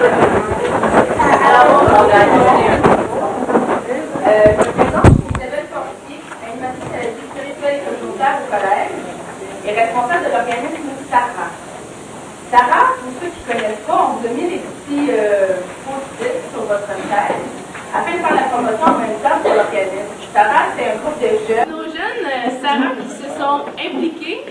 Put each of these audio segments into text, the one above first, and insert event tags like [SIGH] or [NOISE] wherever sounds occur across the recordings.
Alors, on va euh, Je me présente, je suis Isabelle Fortier, animatrice à la vie spirituelle et communautaire au collège et responsable de l'organisme Sarah. Sarah, pour ceux qui ne connaissent pas, on vous a mis des petits euh, post-it sur votre chaise afin de faire la promotion en même temps pour l'organisme. Sarah, c'est un groupe de jeunes. Nos jeunes, euh, Sarah, qui se sont impliqués,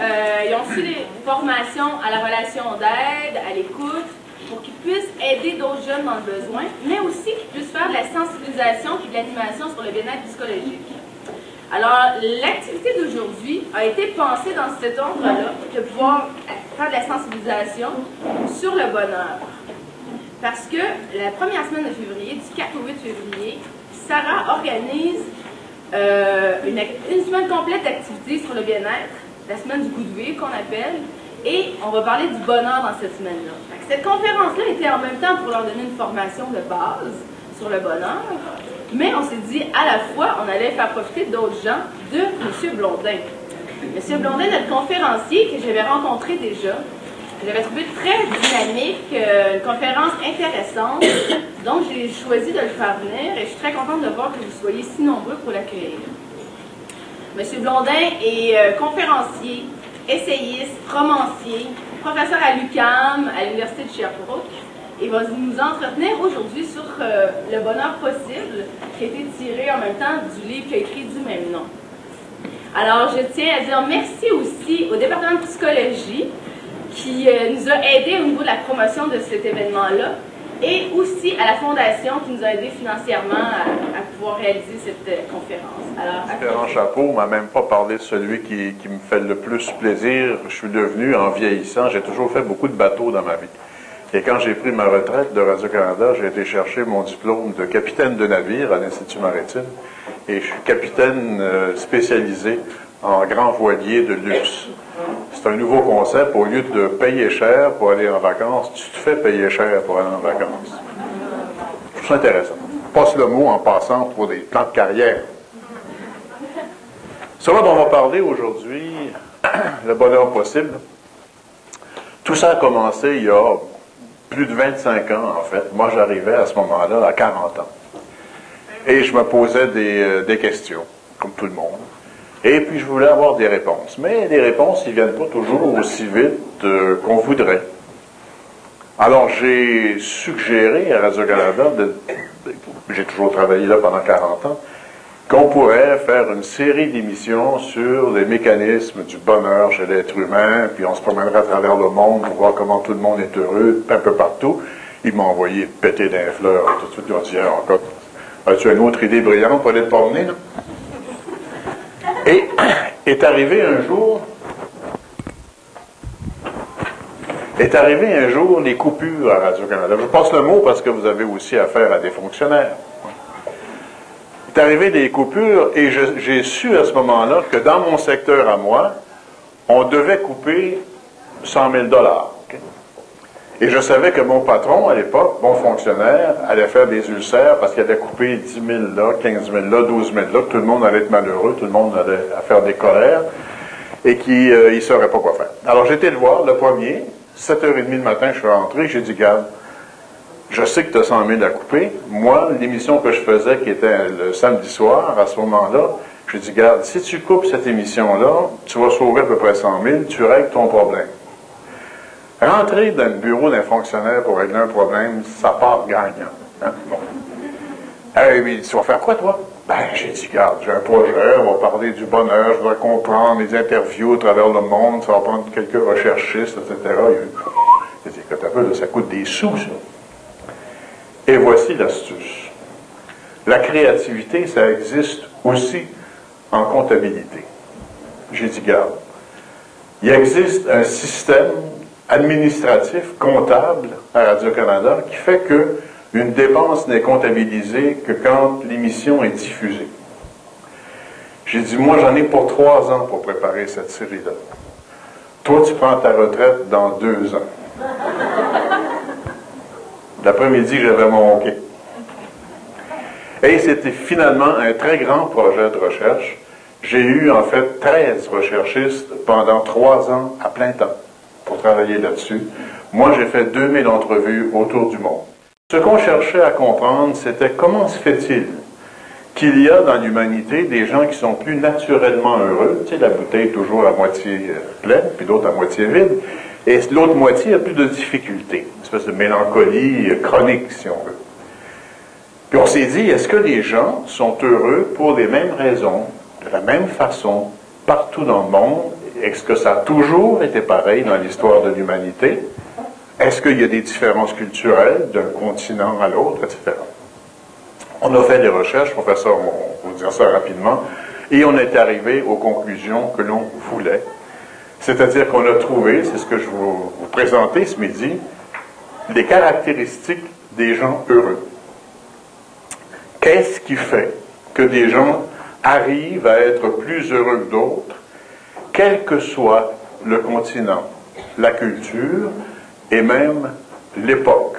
euh, ils ont suivi des formations à la relation d'aide, à l'écoute, pour qu'ils puissent aider d'autres jeunes dans le besoin, mais aussi qu'ils puissent faire de la sensibilisation et de l'animation sur le bien-être psychologique. Alors, l'activité d'aujourd'hui a été pensée dans cet ordre-là, de pouvoir faire de la sensibilisation sur le bonheur. Parce que la première semaine de février, du 4 au 8 février, Sarah organise euh, une, semaine complète d'activités sur le bien-être, la semaine du vie qu'on appelle, et on va parler du bonheur dans cette semaine-là. Cette conférence-là était en même temps pour leur donner une formation de base sur le bonheur, mais on s'est dit à la fois, on allait faire profiter d'autres gens de M. Blondin. M. Blondin, notre conférencier que j'avais rencontré déjà, j'avais trouvé très dynamique, euh, une conférence intéressante. Donc, j'ai choisi de le faire venir et je suis très contente de voir que vous soyez si nombreux pour l'accueillir. M. Blondin est euh, conférencier, essayiste, romancier, professeur à l'UCAM, à l'Université de Sherbrooke. Il va nous entretenir aujourd'hui sur euh, le bonheur possible, qui a été tiré en même temps du livre qu'il a écrit du même nom. Alors, je tiens à dire merci aussi au département de psychologie qui euh, nous a aidés au niveau de la promotion de cet événement-là et aussi à la Fondation qui nous a aidés financièrement à, à pouvoir réaliser cette euh, conférence. Alors, Différents chapeaux, m'a même pas parlé de celui qui, qui, me fait le plus plaisir. Je suis devenu, en vieillissant, j'ai toujours fait beaucoup de bateaux dans ma vie. Et quand j'ai pris ma retraite de Radio-Canada, j'ai été chercher mon diplôme de capitaine de navire à l'Institut maritime. Et je suis capitaine euh, spécialisé en grand voilier de luxe. C'est un nouveau concept. Au lieu de payer cher pour aller en vacances, tu te fais payer cher pour aller en vacances. Je trouve ça intéressant. Passe le mot en passant pour des plans de carrière. Ce dont on va parler aujourd'hui, [CLEARS THROAT] le bonheur possible, tout ça a commencé il y a plus de 25 ans, en fait. Moi, j'arrivais à ce moment-là à 40 ans. Et je me posais des, euh, des questions, comme tout le monde. Et puis, je voulais avoir des réponses. Mais les réponses, ils ne viennent pas toujours aussi vite euh, qu'on voudrait. Alors, j'ai suggéré à Radio-Canada, j'ai toujours travaillé là pendant 40 ans, qu'on pourrait faire une série d'émissions sur les mécanismes du bonheur chez l'être humain, puis on se promènerait à travers le monde pour voir comment tout le monde est heureux, un peu partout. Ils m'ont envoyé péter d'un fleur. Tout de suite, ils ont dit, ah, encore, as-tu une autre idée brillante pour aller te promener, là? Est arrivé un jour, est arrivé un jour les coupures à Radio-Canada. Je passe le mot parce que vous avez aussi affaire à des fonctionnaires. Est arrivé des coupures et j'ai su à ce moment-là que dans mon secteur à moi, on devait couper 100 000 dollars. Et je savais que mon patron, à l'époque, mon fonctionnaire, allait faire des ulcères parce qu'il allait couper 10 000 là, 15 000 là, 12 000 là, tout le monde allait être malheureux, tout le monde allait faire des colères et qu'il euh, ne saurait pas quoi faire. Alors j'étais le voir, le premier, 7h30 du matin, je suis rentré, j'ai dit, garde, je sais que tu as 100 000 à couper. Moi, l'émission que je faisais, qui était le samedi soir, à ce moment-là, je dis, garde, si tu coupes cette émission-là, tu vas sauver à peu près 100 000, tu règles ton problème. Rentrer dans le bureau d'un fonctionnaire pour régler un problème, ça part gagnant. Hein? Bon. Mais tu vas faire quoi, toi? Ben, j'ai dit, regarde, j'ai un projet, on va parler du bonheur, je dois comprendre les interviews à travers le monde, ça va prendre quelques recherchistes, etc. J'ai dit, écoute un peu, ça coûte des sous, ça. Et voici l'astuce. La créativité, ça existe aussi en comptabilité. J'ai dit, regarde, il existe un système administratif, comptable à Radio-Canada qui fait que une dépense n'est comptabilisée que quand l'émission est diffusée. J'ai dit, moi, j'en ai pour trois ans pour préparer cette série-là. Toi, tu prends ta retraite dans deux ans. L'après-midi, j'avais mon hockey. Et c'était finalement un très grand projet de recherche. J'ai eu en fait 13 recherchistes pendant trois ans à plein temps pour travailler là-dessus, Moi, j'ai fait 2000 entrevues autour du monde. Ce qu'on cherchait à comprendre, c'était comment se fait-il qu'il y a dans l'humanité des gens qui sont plus naturellement heureux. Tu sais, la bouteille est toujours à moitié euh, pleine, puis d'autres à moitié vide. Et l'autre moitié a plus de difficultés. Une espèce de mélancolie euh, chronique, si on veut. Puis on s'est dit, est-ce que les gens sont heureux pour les mêmes raisons, de la même façon, partout dans le monde? Est-ce que ça a toujours été pareil dans l'histoire de l'humanité? Est-ce qu'il y a des différences culturelles d'un continent à l'autre, etc.? On a fait des recherches, on va vous dire ça rapidement, et on est arrivé aux conclusions que l'on voulait. C'est-à-dire qu'on a trouvé, c'est ce que je vous, vous présenter ce midi, les caractéristiques des gens heureux. Qu'est-ce qui fait que des gens arrivent à être plus heureux que d'autres, quel que soit le continent, la culture et même l'époque?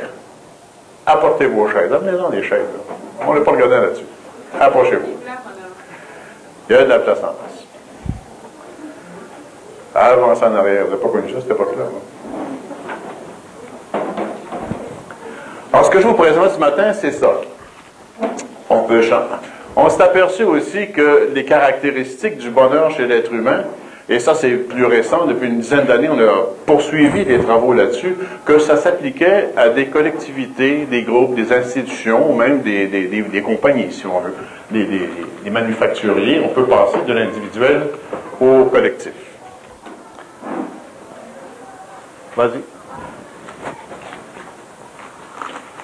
Apportez vos chaises. Amenez-en des chaises. là. On n'est pas regardé là-dessus. Approchez-vous. Il y a de la place en face. Avancez en arrière. Vous n'avez pas connu ça, cette époque-là. non? Alors, ce que je vous présente ce matin, c'est ça. On peut. On s'est aperçu aussi que les caractéristiques du bonheur chez l'être humain, et ça c'est plus récent, depuis une dizaine d'années, on a poursuivi des travaux là-dessus, que ça s'appliquait à des collectivités, des groupes, des institutions, ou même des, des- des- compagnies, si on veut, des, manufacturiers. On peut passer de l'individuel au collectif. Vas-y.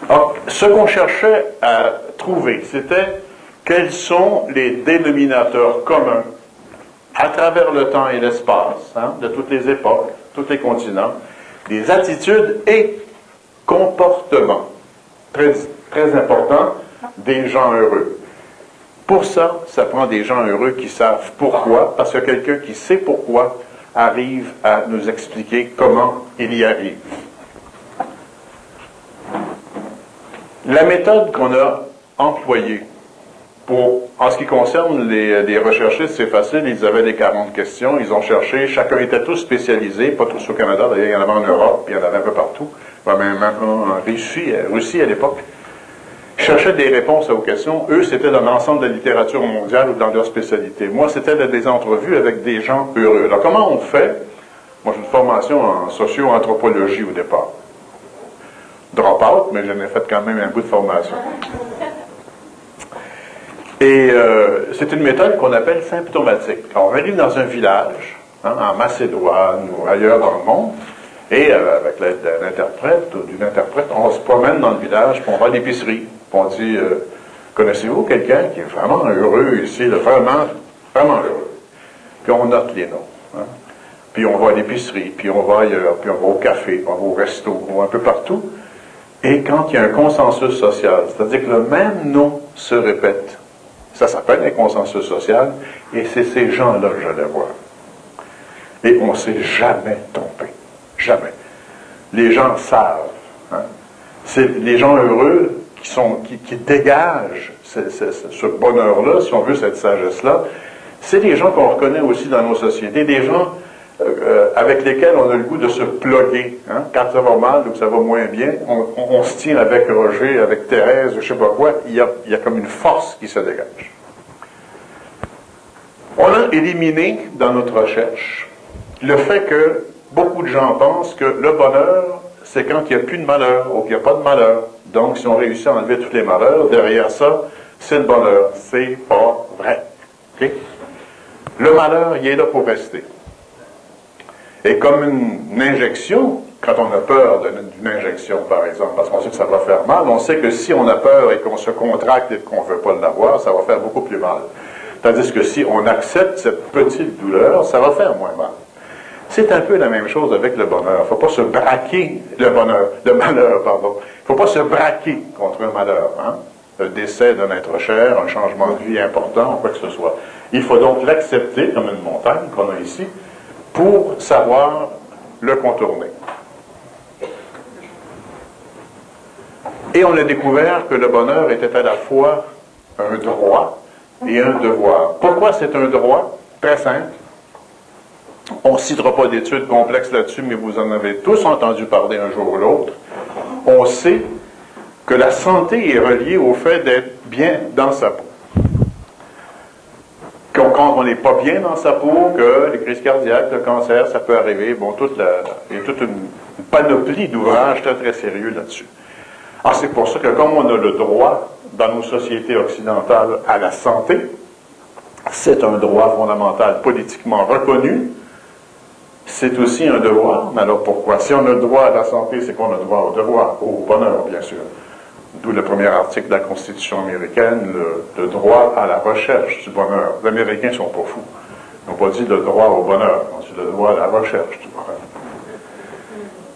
Alors, ce qu'on cherchait à trouver, c'était quels sont les dénominateurs communs à travers le temps et l'espace, hein, de toutes les époques, tous les continents, des attitudes et comportements très, très importants des gens heureux. Pour ça, ça prend des gens heureux qui savent pourquoi, parce que quelqu'un qui sait pourquoi arrive à nous expliquer comment il y arrive. La méthode qu'on a employée en ce qui concerne les, les recherchistes, c'est facile, ils avaient les 40 questions, ils ont cherché, chacun était tous spécialisés, pas tous au Canada, d'ailleurs il y en avait en Europe, puis il y en avait un peu partout, même en Russie, Russie à l'époque. Ils cherchaient des réponses aux questions. Eux, c'était dans l'ensemble de la littérature mondiale ou dans leur spécialité. Moi, c'était des entrevues avec des gens heureux. Alors, comment on fait? Moi, j'ai une formation en socio-anthropologie au départ. Drop-out, mais j'en ai fait quand même un bout de formation. Et euh, c'est une méthode qu'on appelle symptomatique. Alors, on arrive dans un village, hein, en Macédoine ou ailleurs dans le monde, et euh, avec l'aide d'un interprète ou d'une interprète, on se promène dans le village, puis on va à l'épicerie, puis on dit euh, Connaissez-vous quelqu'un qui est vraiment heureux ici, vraiment, vraiment heureux Puis on note les noms. hein. Puis on va à l'épicerie, puis on va ailleurs, puis on va au café, puis on va au resto, on va un peu partout. Et quand il y a un consensus social, c'est-à-dire que le même nom se répète, ça s'appelle un consensus social, et c'est ces gens-là que j'allais voir. Et on ne s'est jamais trompé. Jamais. Les gens savent. hein. C'est les gens heureux qui, sont, qui, dégagent ce- ce bonheur-là, si on veut, cette sagesse-là. C'est des gens qu'on reconnaît aussi dans nos sociétés, des gens euh, avec lesquels on a le goût de se plugger. hein. Quand ça va mal ou ça va moins bien, on, se tient avec Roger, avec Thérèse, je sais pas quoi. Il y a, comme une force qui se dégage. On a éliminé dans notre recherche le fait que beaucoup de gens pensent que le bonheur, c'est quand il n'y a plus de malheur ou qu'il n'y a pas de malheur. Donc, si on réussit à enlever tous les malheurs, derrière ça, c'est le bonheur. C'est pas vrai. Le malheur, il est là pour rester. Et comme une, injection, quand on a peur d'une injection, par exemple, parce qu'on sait que ça va faire mal, on sait que si on a peur et qu'on se contracte et qu'on ne veut pas l'avoir, ça va faire beaucoup plus mal. Tandis que si on accepte cette petite douleur, ça va faire moins mal. C'est un peu la même chose avec le bonheur. Il ne faut pas se braquer le bonheur, le malheur, pardon. Il ne faut pas se braquer contre un malheur. Hein? Le décès d'un être cher, un changement de vie important, quoi que ce soit. Il faut donc l'accepter comme une montagne qu'on a ici pour savoir le contourner. Et on a découvert que le bonheur était à la fois un droit et un devoir. Pourquoi c'est un droit? Très simple. On ne citera pas d'études complexes là-dessus, mais vous en avez tous entendu parler un jour ou l'autre. On sait que la santé est reliée au fait d'être bien dans sa peau. Quand on n'est pas bien dans sa peau, que les crises cardiaques, le cancer, ça peut arriver. Bon, toute la, il y a toute une, panoplie d'ouvrages très, très sérieux là-dessus. Alors, ah, c'est pour ça que comme on a le droit dans nos sociétés occidentales à la santé, c'est un droit fondamental politiquement reconnu, c'est aussi un devoir. Mais alors pourquoi? Si on a le droit à la santé, c'est qu'on a le droit au devoir, au bonheur, bien sûr. D'où le premier article de la Constitution américaine, le, droit à la recherche du bonheur. Les Américains sont pas fous. Ils n'ont pas dit le droit au bonheur, ils ont dit le droit à la recherche du bonheur.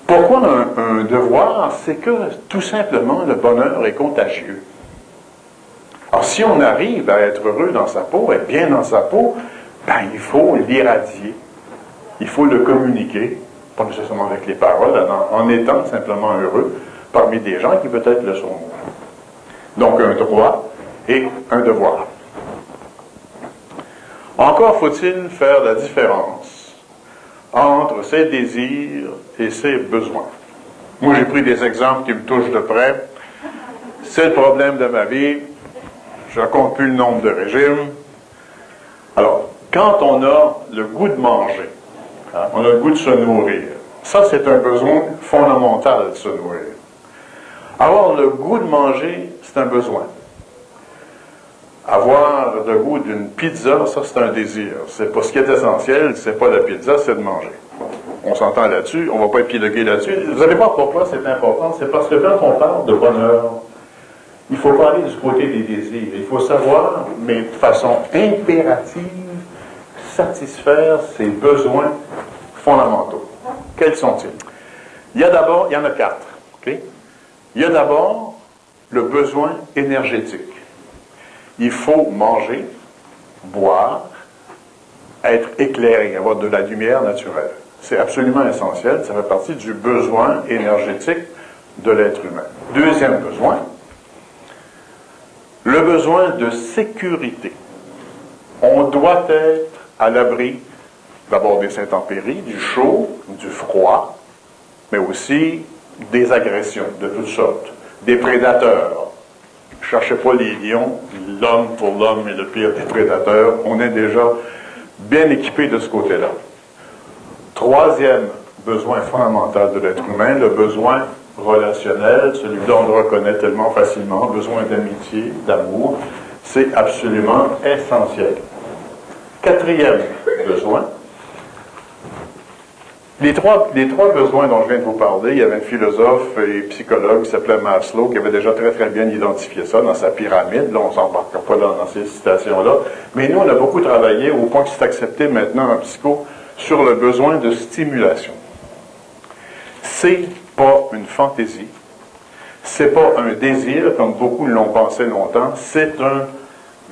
Pourquoi un, un devoir C'est que tout simplement le bonheur est contagieux? Alors si on arrive à être heureux dans sa peau, être bien dans sa peau, ben, il faut l'irradier. Il faut le communiquer, pas nécessairement avec les paroles, en étant simplement heureux parmi des gens qui peut-être le sont. Donc un droit et un devoir. Encore faut-il faire la différence entre ses désirs et ses besoins. Moi, j'ai pris des exemples qui me touchent de près. C'est le problème de ma vie. Je ne compte plus le nombre de régimes. Alors, quand on a le goût de manger, hein, on a le goût de se nourrir, ça, c'est un besoin fondamental de se nourrir. Avoir le goût de manger, c'est un besoin. Avoir le goût d'une pizza, ça c'est un désir. C'est pas ce qui est essentiel, c'est pas la pizza, c'est de manger. On s'entend là-dessus, on va pas épiloguer là-dessus. Vous allez voir pourquoi c'est important. C'est parce que quand on parle de bonheur, il faut parler du côté des désirs. Il faut savoir, mais de façon impérative, satisfaire ses besoins fondamentaux. Quels sont-ils? Il y a d'abord, il y en a quatre. Il y a d'abord le besoin énergétique. Il faut manger, boire, être éclairé, avoir de la lumière naturelle. C'est absolument essentiel, ça fait partie du besoin énergétique de l'être humain. Deuxième besoin, le besoin de sécurité. On doit être à l'abri d'abord des intempéries, du chaud, du froid, mais aussi des agressions de toutes sortes, des prédateurs. Cherchez pas les lions, l'homme pour l'homme est le pire des prédateurs. On est déjà bien équipé de ce côté-là. Troisième besoin fondamental de l'être humain, le besoin relationnel, celui dont on le reconnaît tellement facilement, besoin d'amitié, d'amour, c'est absolument essentiel. Quatrième besoin, les trois, besoins dont je viens de vous parler, il y avait un philosophe et psychologue qui s'appelait Maslow qui avait déjà très très bien identifié ça dans sa pyramide. Là, on ne s'embarquera pas dans, ces citations-là. Mais nous, on a beaucoup travaillé au point que c'est accepté maintenant en psycho sur le besoin de stimulation. C'est pas une fantaisie. C'est pas un désir, comme beaucoup l'ont pensé longtemps. C'est un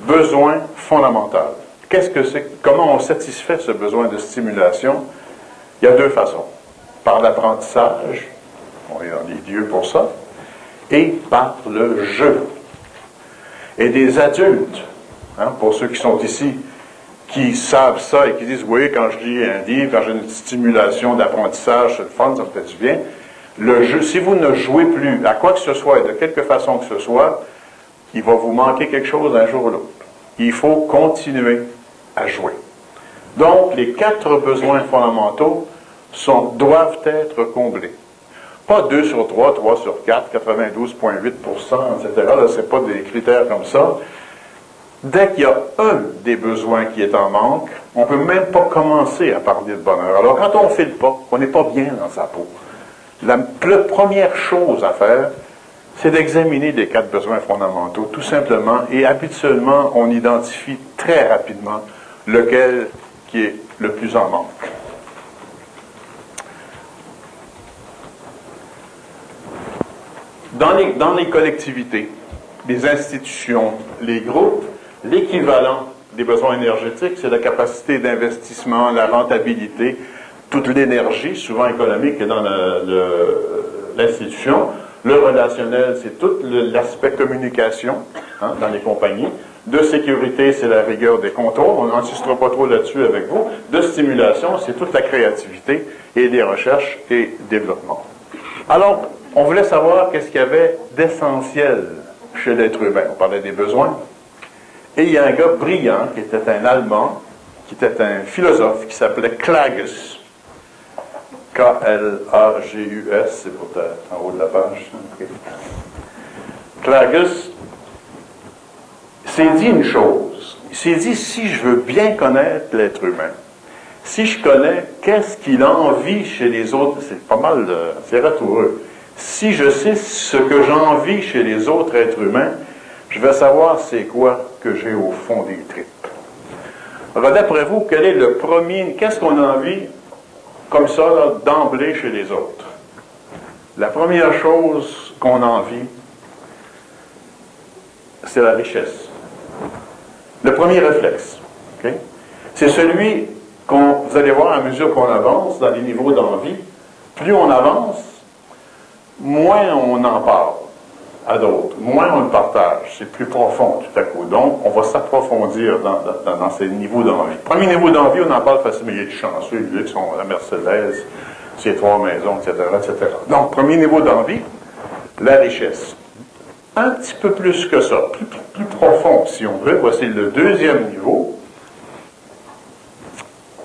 besoin fondamental. Qu'est-ce que c'est? Comment on satisfait ce besoin de stimulation? Il y a deux façons. Par l'apprentissage, on est dieux pour ça, et par le jeu. Et des adultes, hein, pour ceux qui sont ici, qui savent ça et qui disent, oui, quand je lis un livre, quand j'ai une stimulation d'apprentissage, c'est le fun, ça me fait du bien. Le jeu, si vous ne jouez plus à quoi que ce soit et de quelque façon que ce soit, il va vous manquer quelque chose un jour ou l'autre. Il faut continuer à jouer. Donc, les quatre besoins fondamentaux doivent être comblés. Pas 2 sur 3, 3 sur 4, 92,8% etc. Ce n'est pas des critères comme ça. Dès qu'il y a un des besoins qui est en manque, on ne peut même pas commencer à parler de bonheur. Alors, quand on ne file pas, on n'est pas bien dans sa peau. La première chose à faire, c'est d'examiner les quatre besoins fondamentaux, tout simplement, et habituellement, on identifie très rapidement lequel qui est le plus en manque. Dans les, collectivités, les institutions, les groupes, l'équivalent des besoins énergétiques, c'est la capacité d'investissement, la rentabilité, toute l'énergie, souvent économique, dans l'institution. Le, relationnel, c'est tout l'aspect communication hein, dans les compagnies. De sécurité, c'est la rigueur des contrôles. On n'insistera pas trop là-dessus avec vous. De stimulation, c'est toute la créativité et des recherches et développement. Alors, on voulait savoir qu'est-ce qu'il y avait d'essentiel chez l'être humain. On parlait des besoins. Et il y a un gars brillant qui était un Allemand, qui était un philosophe, qui s'appelait Klagus. K-L-A-G-U-S, c'est en haut de la page. Klagus s'est dit une chose. Il s'est dit, si je veux bien connaître l'être humain, si je connais qu'est-ce qu'il envie chez les autres, c'est pas mal, c'est ratoureux. Si je sais ce que j'envie chez les autres êtres humains, je vais savoir c'est quoi que j'ai au fond des tripes. Alors, d'après vous, quel est le premier, qu'est-ce qu'on a envie, comme ça, d'emblée chez les autres? La première chose qu'on envie, c'est la richesse. Le premier réflexe. C'est celui qu'on, vous allez voir à mesure qu'on avance dans les niveaux d'envie, plus on avance, moins on en parle à d'autres, moins on le partage, c'est plus profond tout à coup. Donc, on va s'approfondir dans, ces niveaux d'envie. Premier niveau d'envie, on en parle facilement. Il est chanceux, lui, la Mercedes, ses trois maisons, etc., etc. Donc, premier niveau d'envie, la richesse. Un petit peu plus que ça, plus, plus profond, si on veut. Voici le deuxième niveau,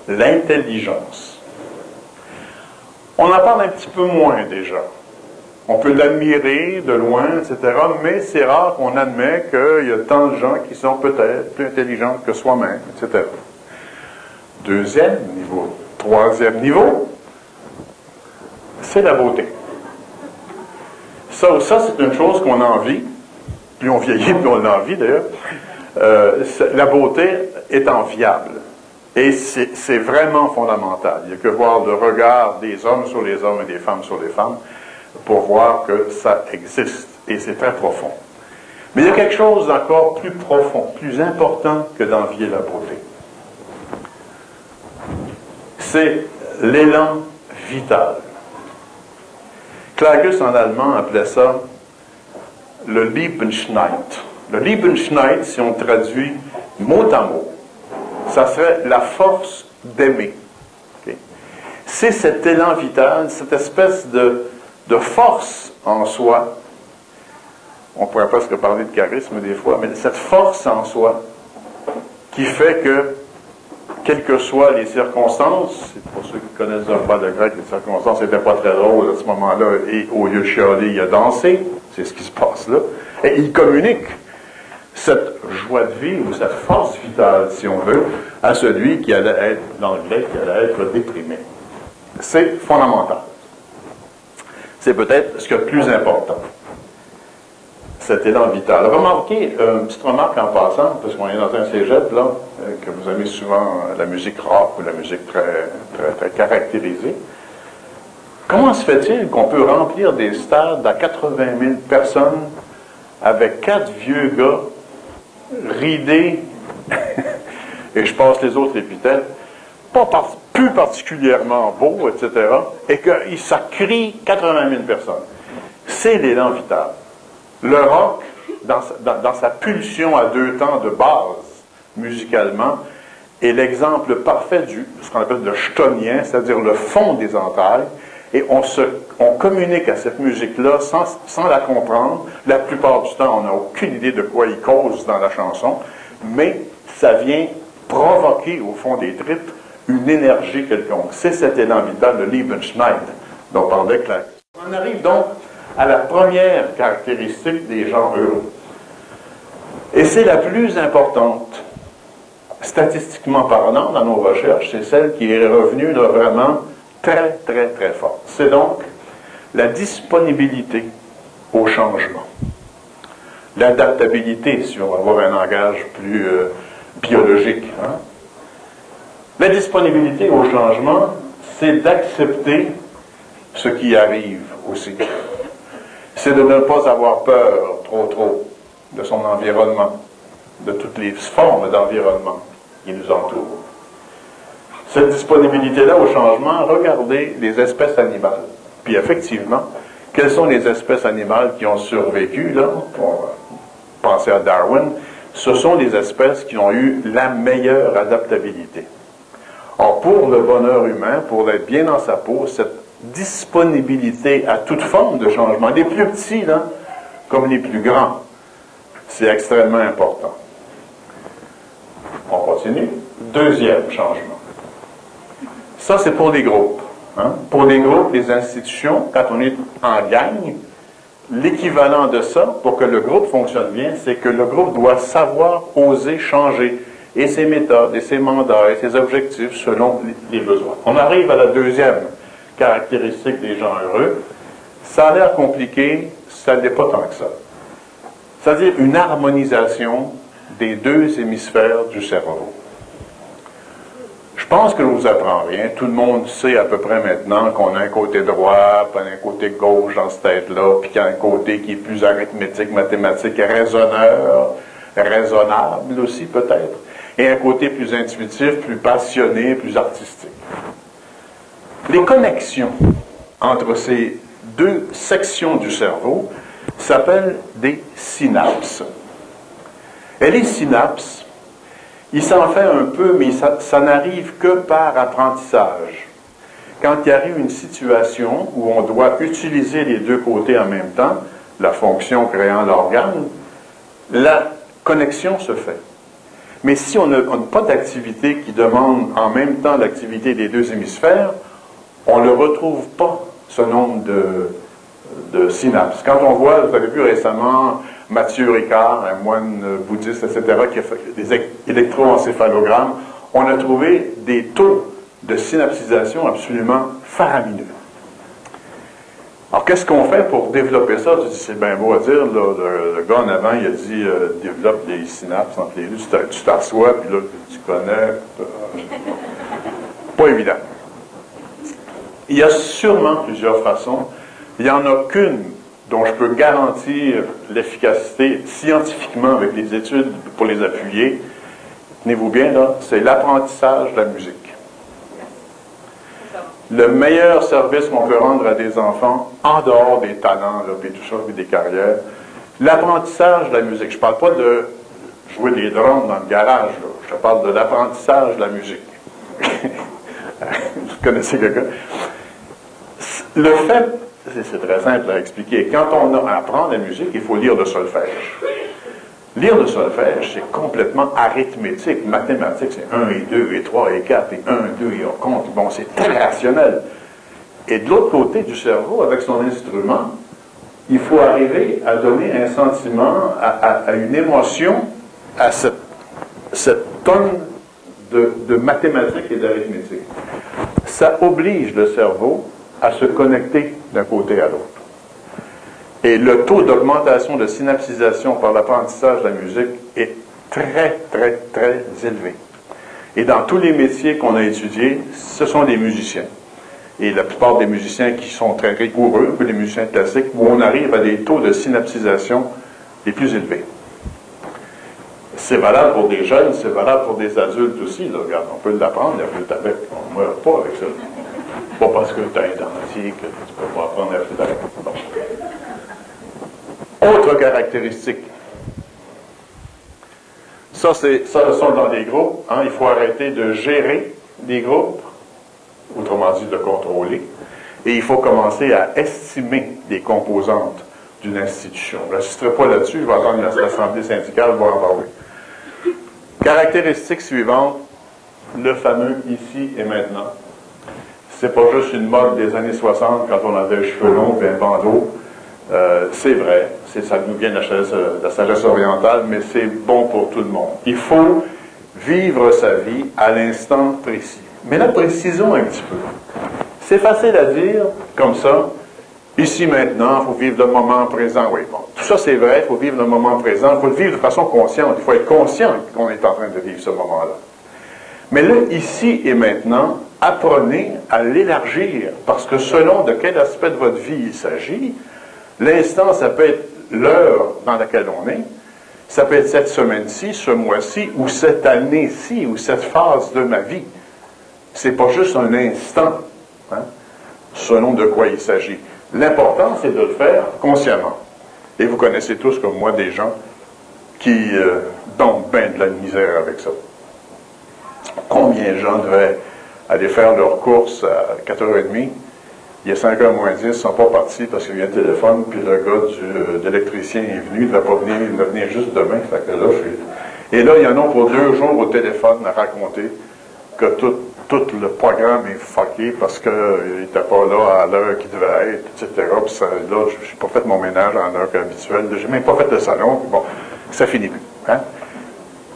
l'intelligence. On en parle un petit peu moins déjà. On peut l'admirer de loin, etc., mais c'est rare qu'on admet qu'il y a tant de gens qui sont peut-être plus intelligents que soi-même, etc. Deuxième niveau. Troisième niveau, c'est la beauté. Ça, ça c'est une chose qu'on a envie. Plus on vieillit, plus on a envie d'ailleurs. Euh, la beauté est enviable. Et c'est vraiment fondamental. Il n'y a que voir le regard des hommes sur les hommes et des femmes sur les femmes pour voir que ça existe et c'est très profond. Mais il y a quelque chose d'encore plus profond, plus important que d'envier la beauté. C'est l'élan vital. Klagus en allemand appelait ça le Liebenschneid. Le Liebenschneid, si on traduit mot à mot, ça serait la force d'aimer. C'est cet élan vital, cette espèce de, de force en soi. On pourrait presque parler de charisme des fois, mais cette force en soi qui fait que, quelles que soient les circonstances, pour ceux qui connaissent pas de grec, les circonstances n'étaient pas très drôles à ce moment-là, et au lieu de chialer, il a dansé, c'est ce qui se passe là, et il communique cette joie de vie ou cette force vitale, si on veut, à celui qui allait être, dans l'anglais, qui allait être déprimé. C'est fondamental c'est peut-être ce le plus important. Cet élan vital. Remarquez, euh, une petite remarque en passant, parce qu'on est dans un cégep, là, euh, que vous aimez souvent euh, la musique rock ou la musique très, très, caractérisée. Comment se fait-il qu'on peut remplir des stades à 80 000 personnes avec quatre vieux gars ridés, [LAUGHS] et je passe les autres épithètes, pas, plus particulièrement beau, etc., et que ça crie 80 000 personnes. C'est l'élan vital. Le rock, dans, sa pulsion à deux temps de base, musicalement, est l'exemple parfait du ce qu'on appelle le chtonien, c'est-à-dire le fond des entailles, et on, communique à cette musique-là sans, la comprendre. La plupart du temps, on n'a aucune idée de quoi il cause dans la chanson, mais ça vient provoquer au fond des tripes une énergie quelconque. C'est cet élan vital de Liebenschneid dont parlait Clark. On arrive donc à la première caractéristique des gens heureux. Et c'est la plus importante, statistiquement parlant, dans nos recherches, c'est celle qui est revenue vraiment très, très, très forte. C'est donc la disponibilité au changement. L'adaptabilité, si on va avoir un langage plus euh, biologique. Hein? La disponibilité au changement, c'est d'accepter ce qui arrive aussi. C'est de ne pas avoir peur trop trop de son environnement, de toutes les formes d'environnement qui nous entourent. Cette disponibilité-là au changement, regardez les espèces animales. Puis effectivement, quelles sont les espèces animales qui ont survécu, là? Pensez à Darwin? ce sont les espèces qui ont eu la meilleure adaptabilité. Or, pour le bonheur humain, pour être bien dans sa peau, cette disponibilité à toute forme de changement, les plus petits, là, comme les plus grands, c'est extrêmement important. On continue. Deuxième changement. Ça, c'est pour les groupes. Hein. Pour les groupes, les institutions, quand on est en gang, l'équivalent de ça, pour que le groupe fonctionne bien, c'est que le groupe doit savoir oser changer et ses méthodes, et ses mandats, et ses objectifs selon les besoins. On arrive à la deuxième caractéristique des gens heureux. Ça a l'air compliqué, ça n'est pas tant que ça. C'est-à-dire une harmonisation des deux hémisphères du cerveau. Je pense que je ne vous apprends rien. Tout le monde sait à peu près maintenant qu'on a un côté droit, puis un côté gauche dans cette tête-là, puis qu'il y a un côté qui est plus arithmétique, mathématique, raisonneur, raisonnable aussi peut-être, et un côté plus intuitif, plus passionné, plus artistique. Les connexions entre ces deux sections du cerveau s'appellent des synapses. Et les synapses, il s'en fait un peu, mais ça, ça n'arrive que par apprentissage. Quand il arrive une situation où on doit utiliser les deux côtés en même temps, la fonction créant l'organe, la connexion se fait. Mais si on n'a pas d'activité qui demande en même temps l'activité des deux hémisphères, on ne retrouve pas ce nombre de, de synapses. Quand on voit, vous avez vu récemment Mathieu Ricard, un moine bouddhiste, etc., qui a fait des électroencéphalogrammes, on a trouvé des taux de synapsisation absolument faramineux. Alors, qu'est-ce qu'on fait pour développer ça? C'est bien beau à dire. le, gars en avant, il a dit euh, développe des synapses entre les deux. Tu t'assois, puis là, tu connais. Pas évident. Il y a sûrement plusieurs façons. Il n'y en a qu'une dont je peux garantir l'efficacité scientifiquement avec les études pour les appuyer. Tenez-vous bien là, c'est l'apprentissage de la musique. Le meilleur service qu'on peut rendre à des enfants, en dehors des talents, là, puis tout ça, puis des carrières, l'apprentissage de la musique. Je ne parle pas de jouer des drums dans le garage, je parle de l'apprentissage de la musique. [LAUGHS] [LAUGHS] Vous connaissez quelqu'un? Le fait, c'est très simple à expliquer, quand on apprend la musique, il faut lire le solfège. Lire le solfège, c'est complètement arithmétique, mathématique, c'est 1 et 2 et 3 et 4 et 1 et 2 et on compte. Bon, c'est très rationnel. Et de l'autre côté du cerveau, avec son instrument, il faut arriver à donner un sentiment, à, une émotion, à cette tonne de, mathématiques et d'arithmétique. Ça oblige le cerveau à se connecter d'un côté à l'autre. Et le taux d'augmentation de synapsisation par l'apprentissage de la musique est très, très, très élevé. Et dans tous les métiers qu'on a étudiés, ce sont des musiciens. Et la plupart des musiciens qui sont très rigoureux, les musiciens classiques, où on arrive à des taux de synapsisation les plus élevés. C'est valable pour des jeunes, c'est valable pour des adultes aussi. Regarde, on peut l'apprendre, la flûte. On ne meurt pas avec ça. Pas parce que tu as un dentier que tu ne peux pas apprendre la flûte. Autre caractéristique. Ça, c'est, ça, ce sont dans des groupes. Hein. il faut arrêter de gérer des groupes, autrement dit de contrôler. Et il faut commencer à estimer des composantes d'une institution. Je n'insisterai pas là-dessus, je vais attendre l'Assemblée syndicale va en parler. Caractéristique suivante, le fameux ici et maintenant. C'est pas juste une mode des années 60 quand on avait les cheveux longs et un bandeau. Euh, c'est vrai, ça nous vient de la sagesse, orientale, mais c'est bon pour tout le monde. Il faut vivre sa vie à l'instant précis. Mais là, précisons un petit peu. C'est facile à dire, comme ça, ici maintenant, il faut vivre le moment présent. Oui, bon, tout ça c'est vrai, il faut vivre le moment présent, il faut le vivre de façon consciente, il faut être conscient qu'on est en train de vivre ce moment-là. Mais là, ici et maintenant, apprenez à l'élargir, parce que selon de quel aspect de votre vie il s'agit, L'instant, ça peut être l'heure dans laquelle on est, ça peut être cette semaine-ci, ce mois-ci, ou cette année-ci, ou cette phase de ma vie. C'est pas juste un instant, hein, selon de quoi il s'agit. L'important, c'est de le faire consciemment. Et vous connaissez tous, comme moi, des gens qui euh, tombent bien de la misère avec ça. Combien de gens devaient aller faire leurs courses à 4h30? Il y a 5h moins 10, ils ne sont pas partis parce qu'il y a un téléphone, puis le gars du, de l'électricien est venu, il ne va pas venir, il va venir juste demain. Là. Et là, il y en a pour deux jours au téléphone à raconter que tout, tout le programme est fucké parce qu'il n'était pas là à l'heure qu'il devait être, etc. Puis là, je n'ai pas fait mon ménage en heure habituelle, je n'ai même pas fait le salon, bon, ça finit plus. Hein?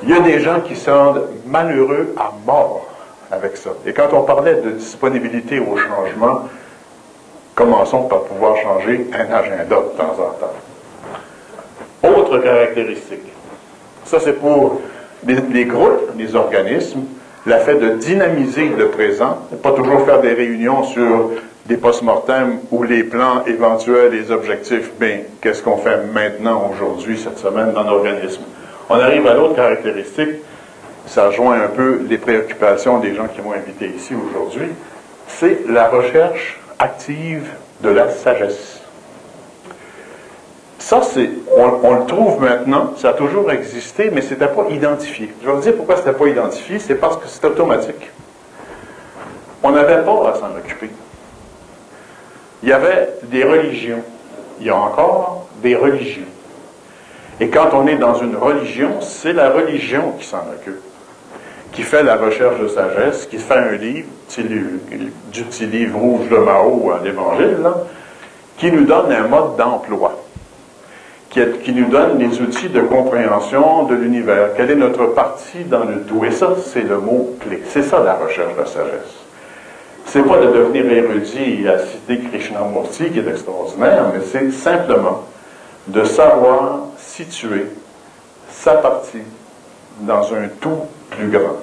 Il y a des gens qui sont malheureux à mort avec ça. Et quand on parlait de disponibilité au changement, commençons par pouvoir changer un agenda de temps en temps. Autre caractéristique, ça c'est pour les, groupes, les organismes, la fait de dynamiser le présent, pas toujours faire des réunions sur des post-mortem ou les plans éventuels, les objectifs, mais qu'est-ce qu'on fait maintenant, aujourd'hui, cette semaine dans l'organisme? On arrive à l'autre caractéristique, ça rejoint un peu les préoccupations des gens qui m'ont invité ici aujourd'hui, c'est la recherche active de la sagesse. Ça, c'est, on, le trouve maintenant, ça a toujours existé, mais ce n'était pas identifié. Je vais vous dire pourquoi ce n'était pas identifié, c'est parce que c'est automatique. On n'avait pas à s'en occuper. Il y avait des religions. Il y a encore des religions. Et quand on est dans une religion, c'est la religion qui s'en occupe qui fait la recherche de sagesse, qui fait un livre, du petit livre rouge de Mao à l'Évangile, qui nous donne un mode d'emploi, qui, qui, nous donne les outils de compréhension de l'univers. Quelle est notre partie dans le tout? Et ça, c'est le mot clé. C'est ça la recherche de sagesse. C'est pas de devenir érudit à citer Krishnamurti, qui est extraordinaire, mais c'est simplement de savoir situer sa partie dans un tout plus grand.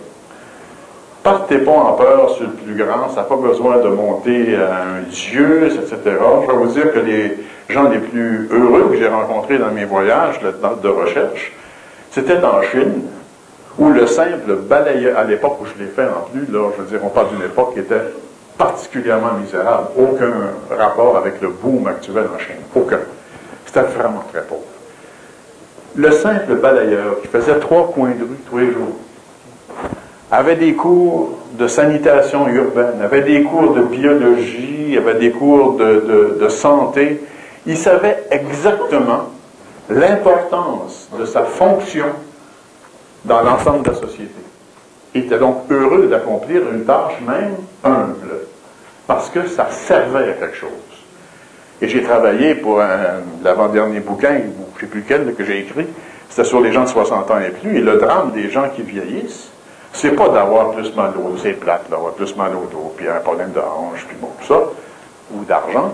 Partez pas en peur sur le plus grand, ça n'a pas besoin de monter à un dieu, etc. Je vais vous dire que les gens les plus heureux que j'ai rencontrés dans mes voyages de recherche, c'était en Chine, où le simple balayeur, à l'époque où je l'ai fait en plus, là, je veux dire, on parle d'une époque qui était particulièrement misérable, aucun rapport avec le boom actuel en Chine, aucun. C'était vraiment très pauvre. Le simple balayeur qui faisait trois coins de rue tous les jours, avait des cours de sanitation urbaine, avait des cours de biologie, avait des cours de, santé. Il savait exactement l'importance de sa fonction dans l'ensemble de la société. Il était donc heureux d'accomplir une tâche même humble, parce que ça servait à quelque chose. Et j'ai travaillé pour l'avant-dernier bouquin, je ne sais plus lequel, que j'ai écrit, c'était sur les gens de 60 ans et plus, et le drame des gens qui vieillissent, c'est pas d'avoir plus mal au c'est plate, d'avoir plus mal au dos, puis un problème de hanche, puis bon, tout ça, ou d'argent.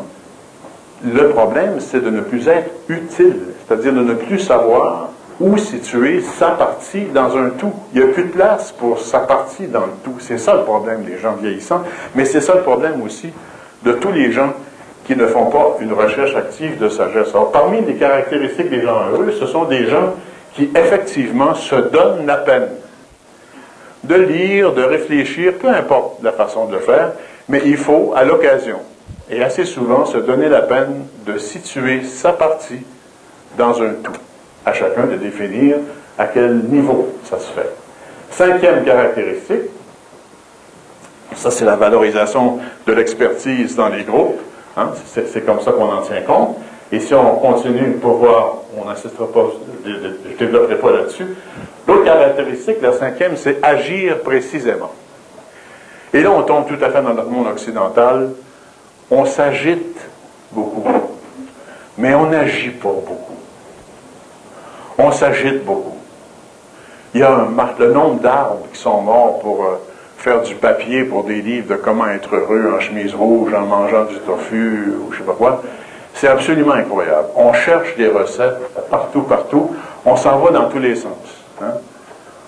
Le problème, c'est de ne plus être utile, c'est-à-dire de ne plus savoir où situer sa partie dans un tout. Il n'y a plus de place pour sa partie dans le tout. C'est ça le problème des gens vieillissants, mais c'est ça le problème aussi de tous les gens qui ne font pas une recherche active de sagesse. Alors, parmi les caractéristiques des gens heureux, ce sont des gens qui, effectivement, se donnent la peine de lire, de réfléchir, peu importe la façon de le faire, mais il faut, à l'occasion, et assez souvent, se donner la peine de situer sa partie dans un tout, à chacun de définir à quel niveau ça se fait. Cinquième caractéristique, ça c'est la valorisation de l'expertise dans les groupes, hein, c'est comme ça qu'on en tient compte, et si on continue pour voir, on n'insistera pas, je ne développerai pas là-dessus, L'autre caractéristique, la cinquième, c'est agir précisément. Et là, on tombe tout à fait dans notre monde occidental. On s'agite beaucoup, mais on n'agit pas beaucoup. On s'agite beaucoup. Il y a un, le nombre d'arbres qui sont morts pour euh, faire du papier pour des livres de comment être heureux en chemise rouge, en mangeant du tofu, ou je sais pas quoi. C'est absolument incroyable. On cherche des recettes partout, partout. On s'en va dans tous les sens. Hein?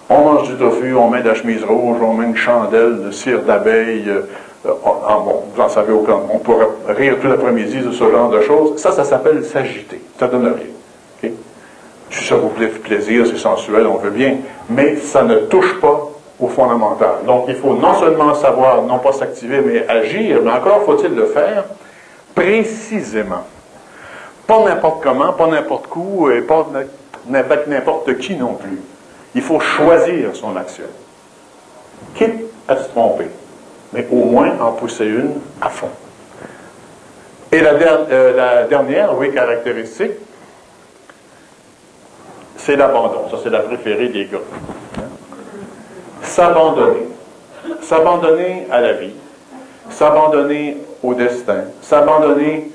On mange du tofu, on met de la chemise rouge, on met une chandelle de cire d'abeille. Euh, bon, vous en savez aucun. On pourrait rire tout l'après-midi de ce genre de choses. Ça, ça s'appelle s'agiter. Ça donne rien. Si ça vous plaît plaisir, c'est sensuel, on veut bien, mais ça ne touche pas au fondamental. Donc, il faut non seulement savoir, non pas s'activer, mais agir, mais encore faut-il le faire précisément. Pas n'importe comment, pas n'importe où, et pas avec n'importe qui non plus. Il faut choisir son action. Quitte à se tromper, mais au moins en pousser une à fond. Et la, euh, la dernière, oui, caractéristique, c'est l'abandon. Ça, c'est la préférée des gars. S'abandonner. S'abandonner à la vie. S'abandonner au destin. S'abandonner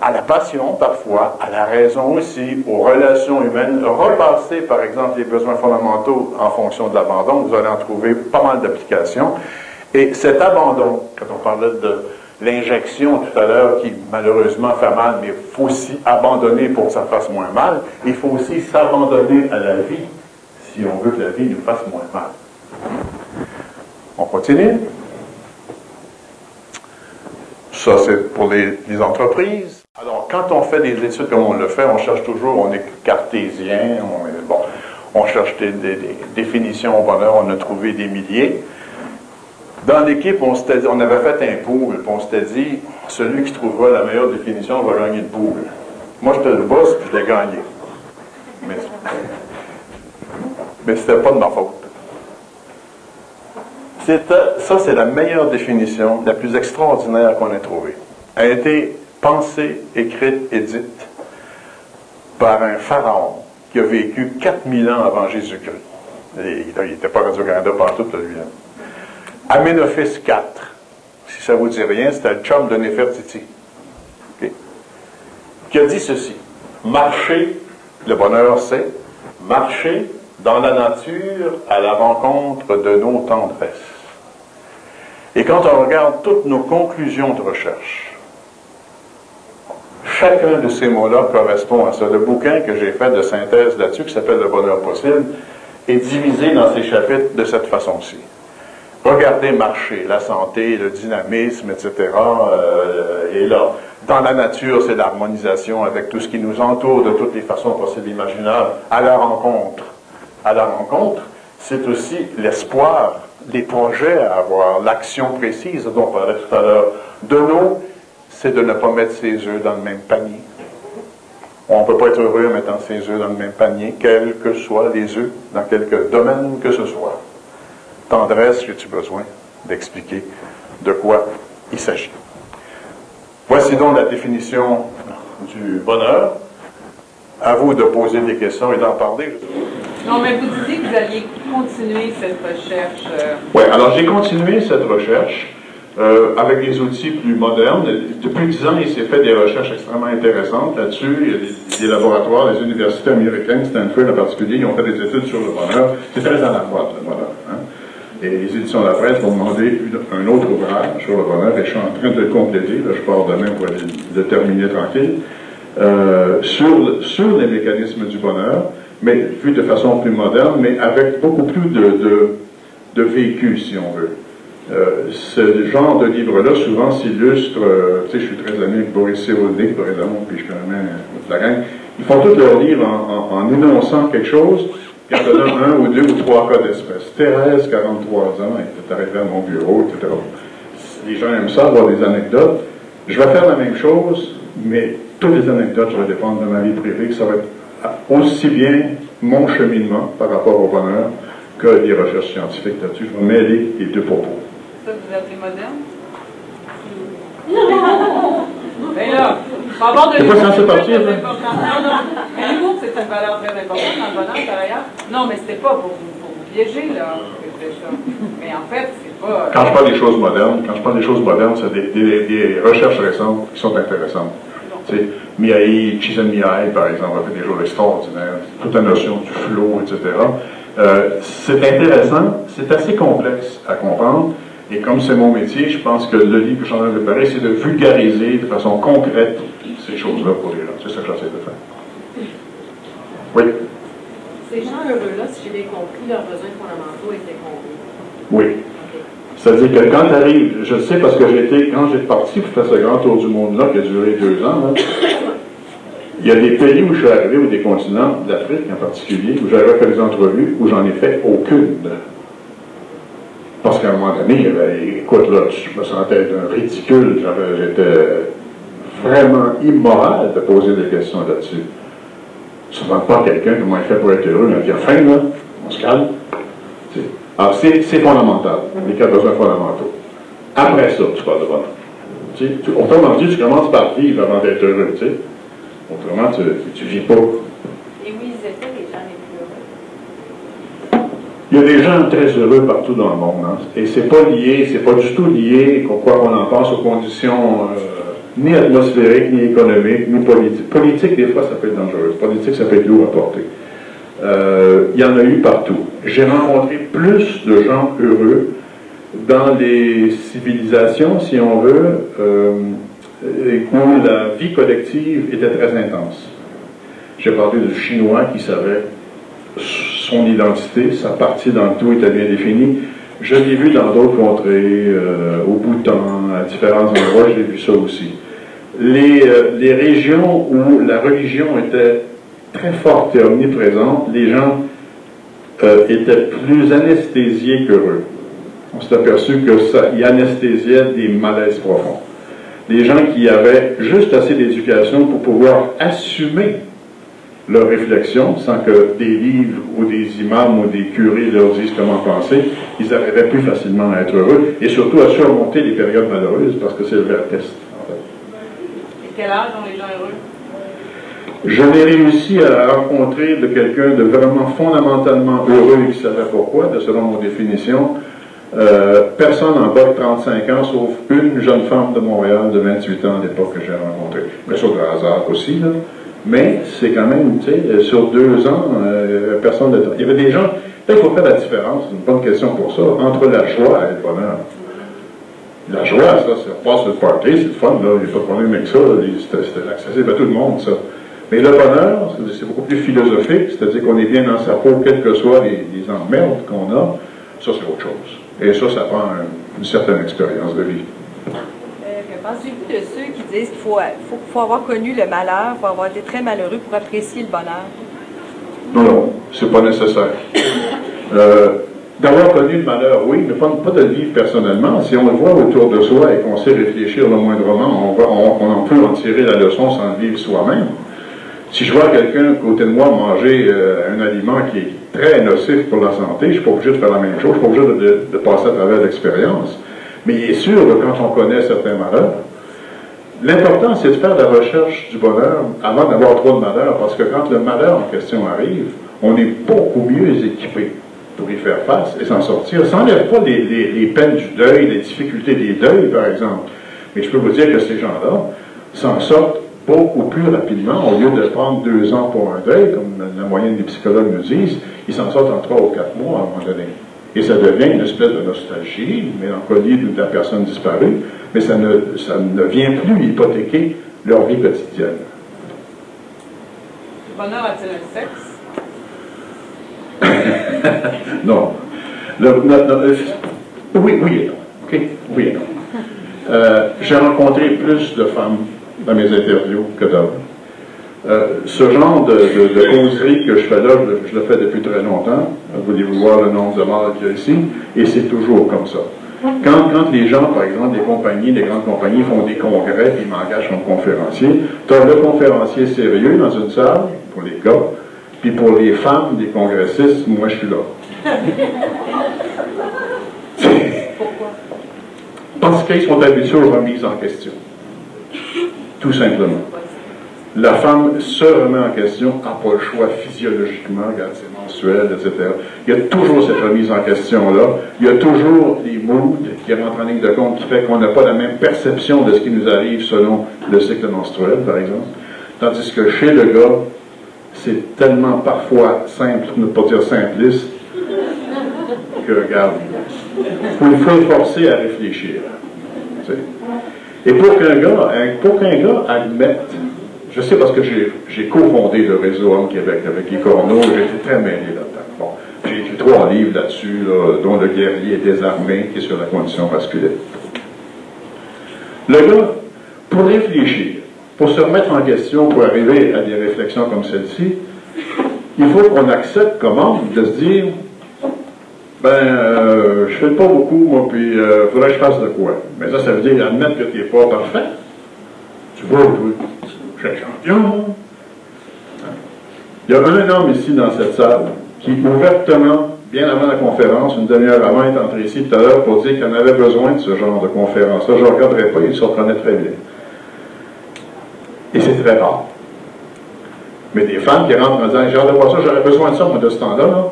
à la passion parfois, à la raison aussi, aux relations humaines. Repasser, par exemple, les besoins fondamentaux en fonction de l'abandon. Vous allez en trouver pas mal d'applications. Et cet abandon, quand on parlait de l'injection tout à l'heure qui malheureusement fait mal, mais il faut aussi abandonner pour que ça fasse moins mal. Il faut aussi s'abandonner à la vie si on veut que la vie nous fasse moins mal. On continue. Ça, c'est pour les, entreprises. Alors, quand on fait des études comme on le fait, on cherche toujours, on est cartésien, on, est, bon, on cherche des, définitions au bonheur, on a trouvé des milliers. Dans l'équipe, on, on avait fait un pool, puis on s'était dit, celui qui trouvera la meilleure définition va gagner le pool. Moi, j'étais le boss, puis je l'ai gagné. Mais, mais c'était pas de ma faute. Ça, c'est la meilleure définition, la plus extraordinaire qu'on ait trouvée. Elle a été pensée, écrite et dite par un pharaon qui a vécu 4000 ans avant Jésus-Christ. Il n'était pas Radio-Canada partout, lui. Hein. Amenophis IV, si ça vous dit rien, c'était le chum de Nefertiti, qui a dit ceci Marcher, le bonheur c'est marcher dans la nature à la rencontre de nos tendresses. Et quand on regarde toutes nos conclusions de recherche, chacun de ces mots-là correspond à ça. Le bouquin que j'ai fait de synthèse là-dessus, qui s'appelle Le bonheur possible, est divisé dans ces chapitres de cette façon-ci. Regardez marcher, la santé, le dynamisme, etc. Euh, et là, dans la nature, c'est l'harmonisation avec tout ce qui nous entoure de toutes les façons possibles imaginables. À la rencontre, à la rencontre, c'est aussi l'espoir, les projets à avoir, l'action précise dont on parlait tout à l'heure. De nous, c'est de ne pas mettre ses œufs dans le même panier. On ne peut pas être heureux en mettant ses œufs dans le même panier, quels que soient les œufs, dans quelque domaine que ce soit tendresse, j'ai-tu besoin d'expliquer de quoi il s'agit? Voici donc la définition du bonheur. À vous de poser des questions et d'en parler. Non, mais vous disiez que vous alliez continuer cette recherche. Euh. Oui, alors j'ai continué cette recherche euh, avec des outils plus modernes. Depuis dix ans, il s'est fait des recherches extrêmement intéressantes là-dessus. Il y a des, laboratoires, des universités américaines, Stanford en particulier, ils ont fait des études sur le bonheur. C'est très en accord, le bonheur. Hein? Et les éditions de la presse vont demander un autre ouvrage sur le bonheur, et je suis en train de le compléter, je pars demain pour le terminer tranquille, euh, sur, sur les mécanismes du bonheur, mais vu de façon plus moderne, mais avec beaucoup plus de, de, vécu, si on veut. Euh, ce genre de livre-là, souvent, s'illustre, euh, tu sais, je suis très ami avec Boris Cyrulnik, par exemple, puis je connais la gang, ils font tous leurs livres en, énonçant quelque chose, y en a un ou deux ou trois cas d'espèce. Thérèse, 43 ans, elle est arrivée à mon bureau, etc. Les gens aiment ça, avoir des anecdotes. Je vais faire la même chose, mais toutes les anecdotes, je vais dépendre de ma vie privée, que ça va être aussi bien mon cheminement par rapport au bonheur que les recherches scientifiques là-dessus. Je vais mêler les deux propos. Ça, vous appelez moderne? [LAUGHS] Mais là, c'est pas censé partir, là. Mais l'humour, c'est une valeur très importante dans le bonheur, par ailleurs. Non, mais c'était pas pour vous, pour vous piéger, là, ça. Mais en fait, c'est pas. Quand je parle des choses modernes, quand je parle des choses modernes, c'est des, des, des, recherches récentes qui sont intéressantes. Tu sais, Miyai, Csikszentmihalyi, par exemple, a fait des choses extraordinaires. Toute la notion du flow, etc. Euh, c'est intéressant, c'est assez complexe à comprendre. Et comme c'est mon métier, je pense que le livre que je suis en train de préparer, c'est de vulgariser de façon concrète ces choses-là pour les gens. C'est ça que j'essaie de faire. Oui? Ces gens heureux-là, si j'ai bien compris, leurs besoins fondamentaux étaient compris. Oui. C'est-à-dire que quand tu arrives, je le sais parce que j'étais, quand j'ai parti pour faire ce grand tour du monde-là, qui a duré deux ans, il y a des pays où je suis arrivé, ou des continents, d'Afrique en particulier, où j'avais fait des entrevues, où j'en ai fait aucune. Parce qu'à un moment donné, écoute, là, je me sentais d'un ridicule, j'étais vraiment immoral de poser des questions là-dessus. Tu ne pas quelqu'un comment il fait pour être heureux, mais il a faim, là, on se calme. Alors, c'est fondamental, les quatre besoins fondamentaux. Après ça, tu parles de bonheur. Tu autrement dit, tu commences par vivre avant d'être heureux, tu sais. Autrement, tu ne vis pas. Et où ils étaient les gens les plus heureux? Il y a des gens très heureux partout dans le monde. hein. Et c'est pas lié, c'est pas du tout lié, quoi qu'on en pense, aux conditions euh, ni atmosphériques, ni économiques, ni politiques. Politique, des fois, ça peut être dangereux. Politique, ça peut être lourd à porter. Euh, il y en a eu partout. J'ai rencontré plus de gens heureux dans les civilisations, si on veut, euh, où la vie collective était très intense. J'ai parlé du Chinois qui savait son identité, sa partie dans le tout était bien définie. Je l'ai vu dans d'autres contrées, euh, au Bhoutan, à différents endroits, j'ai vu ça aussi. Les, euh, les régions où la religion était très forte et omniprésente, les gens euh, étaient plus anesthésiés qu'heureux. On s'est aperçu que ça y anesthésiait des malaises profonds. Des gens qui avaient juste assez d'éducation pour pouvoir assumer leur réflexion sans que des livres ou des imams ou des curés leur disent comment penser, ils arrivaient plus facilement à être heureux et surtout à surmonter les périodes malheureuses parce que c'est le vrai test. en fait. Et quel âge ont les gens heureux? Je l'ai réussi à rencontrer de quelqu'un de vraiment fondamentalement heureux et qui savait pourquoi, de selon mon définition. Euh, personne en bas de 35 ans, sauf une jeune femme de Montréal de 28 ans à l'époque que j'ai rencontrée. Bien sûr, de hasard aussi, là. Mais c'est quand même, tu sais, sur deux ans, euh, personne de... Il y avait des gens... Là, il faut faire la différence, c'est une bonne question pour ça, entre la joie et le bonheur. La joie, ça, c'est passe le party, c'est le fun, là, il n'y a pas de problème avec ça, c'était accessible à tout le monde, ça. Mais le bonheur, c'est- c'est beaucoup plus philosophique, c'est-à-dire qu'on est bien dans sa peau, quelles que soient les, emmerdes qu'on a, ça, c'est autre chose. Et ça, ça prend un- une certaine expérience de vie. Pensez-vous de ceux qui disent qu'il faut, avoir connu le malheur, il faut avoir été très malheureux pour apprécier le bonheur? Non, non, c'est pas nécessaire. Euh, D'avoir connu le malheur, oui, mais pas, pas de le vivre personnellement. Si on le voit autour de soi et qu'on sait réfléchir le moindrement, on, on, en peut en tirer la leçon sans le vivre soi-même. Si je vois quelqu'un à côté de moi manger euh, un aliment qui est très nocif pour la santé, je ne suis pas obligé de faire la même chose, je ne suis pas obligé de passer à travers l'expérience. Mais il est sûr que quand on connaît certains malheurs, l'important c'est de faire la recherche du bonheur avant d'avoir trop de malheur, parce que quand le malheur en question arrive, on est beaucoup mieux équipé pour y faire face et s'en sortir. Ça n'enlève pas les, les- peines du deuil, les difficultés des deuils, par exemple. Mais je peux vous dire que ces gens-là s'en sortent beaucoup plus rapidement. Au lieu de prendre deux ans pour un deuil, comme la moyenne des psychologues nous disent, ils s'en sortent en trois ou quatre mois à un moment donné. Et ça devient une espèce de nostalgie, une mélancolie de la personne disparue, mais ça ne, ça ne vient plus hypothéquer leur vie quotidienne. Le bonheur a-t-il un sexe? [COUGHS] Non. Le- le- le- le- oui, oui et non. Oui et non. Euh, J'ai rencontré plus de femmes dans mes interviews que d'hommes. Euh, ce genre de, de, de causerie que je fais là, je, le- je le fais depuis très longtemps. Voulez-vous voir le nombre de morts qu'il y a ici? Et c'est toujours comme ça. Quand, quand les gens, par exemple, des compagnies, des grandes compagnies font des congrès ils m'engagent comme conférencier, tu as le conférencier sérieux dans une salle, pour les gars, puis pour les femmes, des congressistes, moi je suis là. Parce qu'ils sont habitués aux remises en question. Tout simplement. La femme se remet en question, n'a pas le choix physiologiquement, regarde, c'est mensuel, etc. Il y a toujours cette remise en question-là. Il y a toujours des moods qui rentrent en ligne de compte qui fait qu'on n'a pas la même perception de ce qui nous arrive selon le cycle menstruel, par exemple. Tandis que chez le gars, c'est tellement parfois simple, ne pas dire simpliste, que, regarde, il faut le forcer à réfléchir. Et pour qu'un gars, un- pour qu'un gars admette, je sais parce que j'ai cofondé le réseau Homme Québec avec Guy Corneau, été très mêlé là-dedans. J'ai écrit trois livres là-dessus, là, dont Le guerrier désarmé, qui est sur la condition masculine. Le gars, pour réfléchir, pour se remettre en question, pour arriver à des réflexions comme celle-ci, il faut qu'on accepte comment de se dire ben, euh, je fais pas beaucoup, moi, puis il faudrait que je fasse de quoi. Mais ça, ça veut dire admettre que tu n'es pas parfait. Tu vois, suis champion. Hein? Il y a un homme ici dans cette salle qui, ouvertement, bien avant la conférence, une demi-heure avant, est entré ici tout à l'heure pour dire qu'il en avait besoin de ce genre de conférence. Là, je ne regarderai pas, il se reconnaît très bien. Et c'est très rare. Mais des femmes qui rentrent en disant J'ai hâte de voir ça, j'aurais besoin de ça, moi, de ce temps-là, là,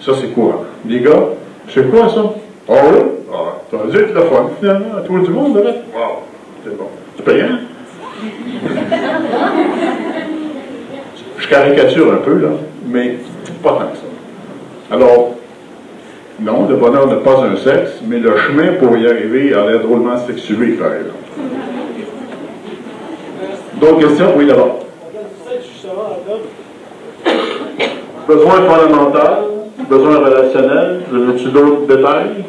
ça c'est courant. Les gars, c'est quoi ça? Ah oui? Ah, t'as dû être le fun, finalement, à tout le monde, là. Wow, c'est bon. C'est payant? Je caricature un peu, là, mais pas tant que ça. Alors, non, le bonheur n'est pas un sexe, mais le chemin pour y arriver a l'air drôlement sexué, par exemple. D'autres questions? Oui, d'abord. Besoin fondamental, besoin relationnel, veux-tu d'autres détails?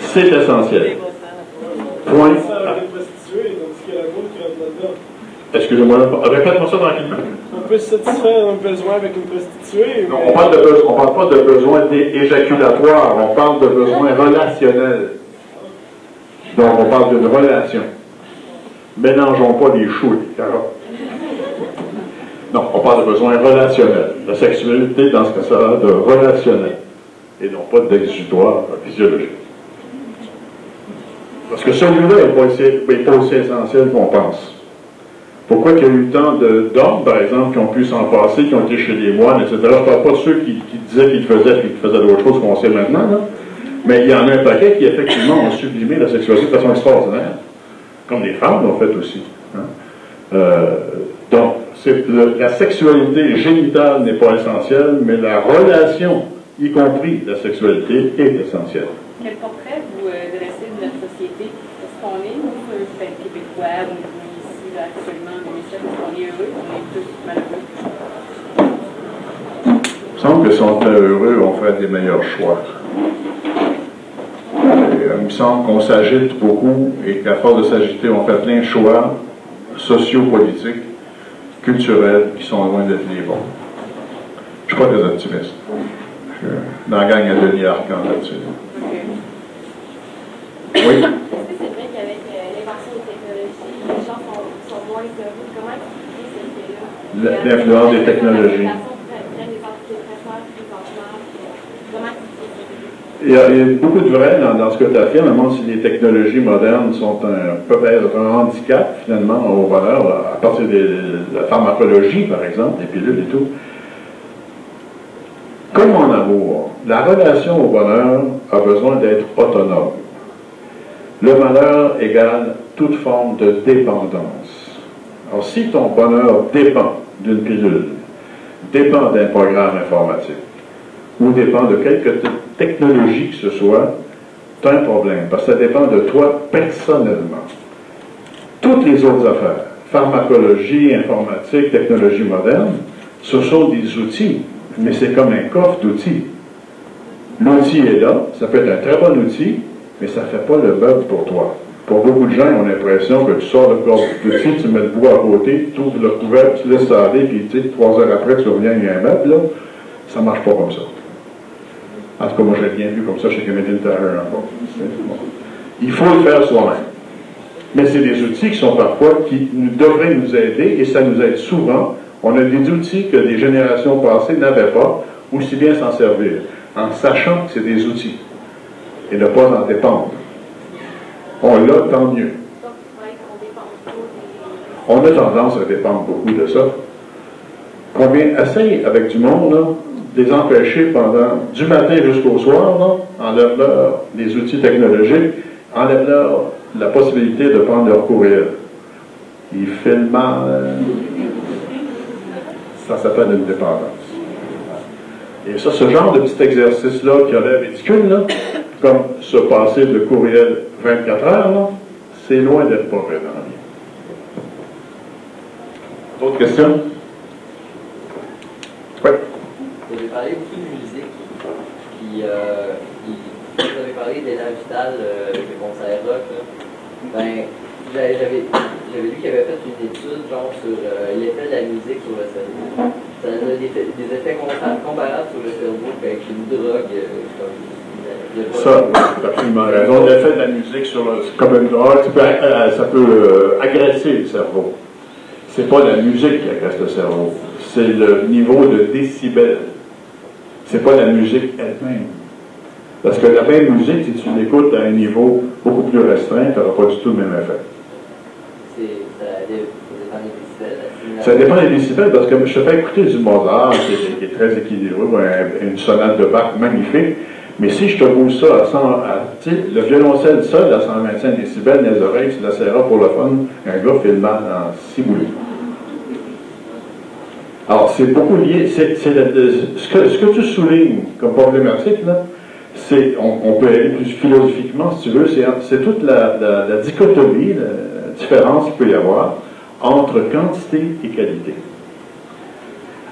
C'est essentiel. Point. Excusez-moi, répète-moi ça tranquillement. On peut satisfaire un besoin avec une prostituée. Non, on parle de besoin, on parle pas de besoin éjaculatoire, on parle de besoin relationnel. Donc, on parle d'une relation. Mélangeons pas les choux et les carottes. Non, on parle de besoin relationnel. La sexualité, dans ce cas-là, de relationnel. Et non pas d'exutoire physiologique. Parce que celui-là n'est pas aussi essentiel qu'on pense. Pourquoi il y a eu tant d'hommes, par exemple, qui ont pu s'en passer, qui ont été chez les moines, etc. Je ne parle pas de ceux qui, disaient qu'ils faisaient et qui faisaient d'autres choses qu'on sait maintenant, là. mais il y en a un paquet qui, effectivement, ont sublimé la sexualité de façon extraordinaire, comme les femmes l'ont fait aussi. hein. Euh, donc, la sexualité génitale n'est pas essentielle, mais la relation, y compris la sexualité, est essentielle. Quel portrait vous euh, dressez de notre société? Est-ce qu'on est, nous, euh, Québécois, là, actuellement, en 2007, est-ce qu'on est heureux? On est tous malheureux? Il me semble que si on était heureux, on ferait des meilleurs choix. Et, euh, il me semble qu'on s'agite beaucoup et qu'à force de s'agiter, on fait plein de choix sociopolitiques, culturels, qui sont loin d'être les bons. Je suis pas très optimiste. Je- Dans la gang, a Denis Arcand là-dessus. Oui. Est-ce que c'est vrai qu'avec euh, l'invention des technologies, les gens sont, sont moins heureux? Comment expliquer cet effet-là? L- l'influence des technologies. Il y, a, il y a beaucoup de vrai dans, dans ce que tu affirmes, même si les technologies modernes sont un, peuvent être un handicap finalement au bonheur, à partir de la pharmacologie par exemple, les pilules et tout. Comme en amour, la relation au bonheur a besoin d'être autonome. Le malheur égale toute forme de dépendance. Alors si ton bonheur dépend d'une pilule, dépend d'un programme informatique, ou dépend de quelque te- technologie que ce soit, tu as un problème, parce que ça dépend de toi personnellement. Toutes les autres affaires, pharmacologie, informatique, technologie moderne, ce sont des outils, mais c'est comme un coffre d'outils. L'outil est là, ça peut être un très bon outil, mais ça ne fait pas le meuble pour toi. Pour beaucoup de gens, ils ont l'impression que tu sors le coffre d'outils, tu mets le bois à côté, tu ouvres le couvercle, tu laisses ça puis tu sais, trois heures après, tu reviens, il y a un meuble, là. Ça marche pas comme ça. En tout cas, moi, je l'ai bien vu comme ça chez Canadian Tire encore. Il faut le faire soi-même. Mais c'est des outils qui sont parfois, qui devraient nous aider, et ça nous aide souvent. On a des outils que des générations passées n'avaient pas, aussi bien s'en servir, en sachant que c'est des outils, et ne pas en dépendre. On l'a, tant mieux. On a tendance à dépendre beaucoup de ça. Combien, essaye avec du monde, là, les empêcher pendant, du matin jusqu'au soir, enlève-leur les outils technologiques, enlève-leur la possibilité de prendre leur courriel. Ils filment mal. Ça s'appelle une dépendance. Et ça, ce genre de petit exercice-là qui a l'air ridicule, là, comme se passer de courriel 24 heures, c'est loin d'être pas vrai dans la vie. D'autres questions? Oui. Vous avez parlé beaucoup de musique, puis, euh, vous avez parlé d'Ella Vital, euh, avec le concert rock. Ben, j'avais j'avais- lu qu'il avait fait une étude genre sur euh, l'effet de la musique sur le cerveau. Ça a des effets, des effets compa- comparables sur le cerveau qu'avec une drogue. euh, comme, Ça, tu as absolument raison. L'effet de la musique sur le, comme une drogue, tu peux, euh, ça peut euh, agresser le cerveau. c'est pas la musique qui agresse le cerveau, c'est le niveau de décibels. C'est pas la musique elle-même. Parce que la même musique, si tu l'écoutes à un niveau beaucoup plus restreint, tu n'auras pas du tout le même effet. Ça dé- ça dépend des décibels, la Ça stimulation. dépend des décibels, parce que je te fais écouter du Mozart, qui est, qui est très équilibré, une sonate de Bach magnifique, mais si je te bouge ça à 100, à- le violoncelle seul à 125 décibels dans les oreilles, tu l'essaieras pour le fun, un gars mal en six boulets. Alors, c'est beaucoup lié, c'est, ce, que, tu soulignes comme problématique, là, c'est, on, peut aller plus philosophiquement, si tu veux, c'est, toute la dichotomie, la différence qu'il peut y avoir entre quantité et qualité.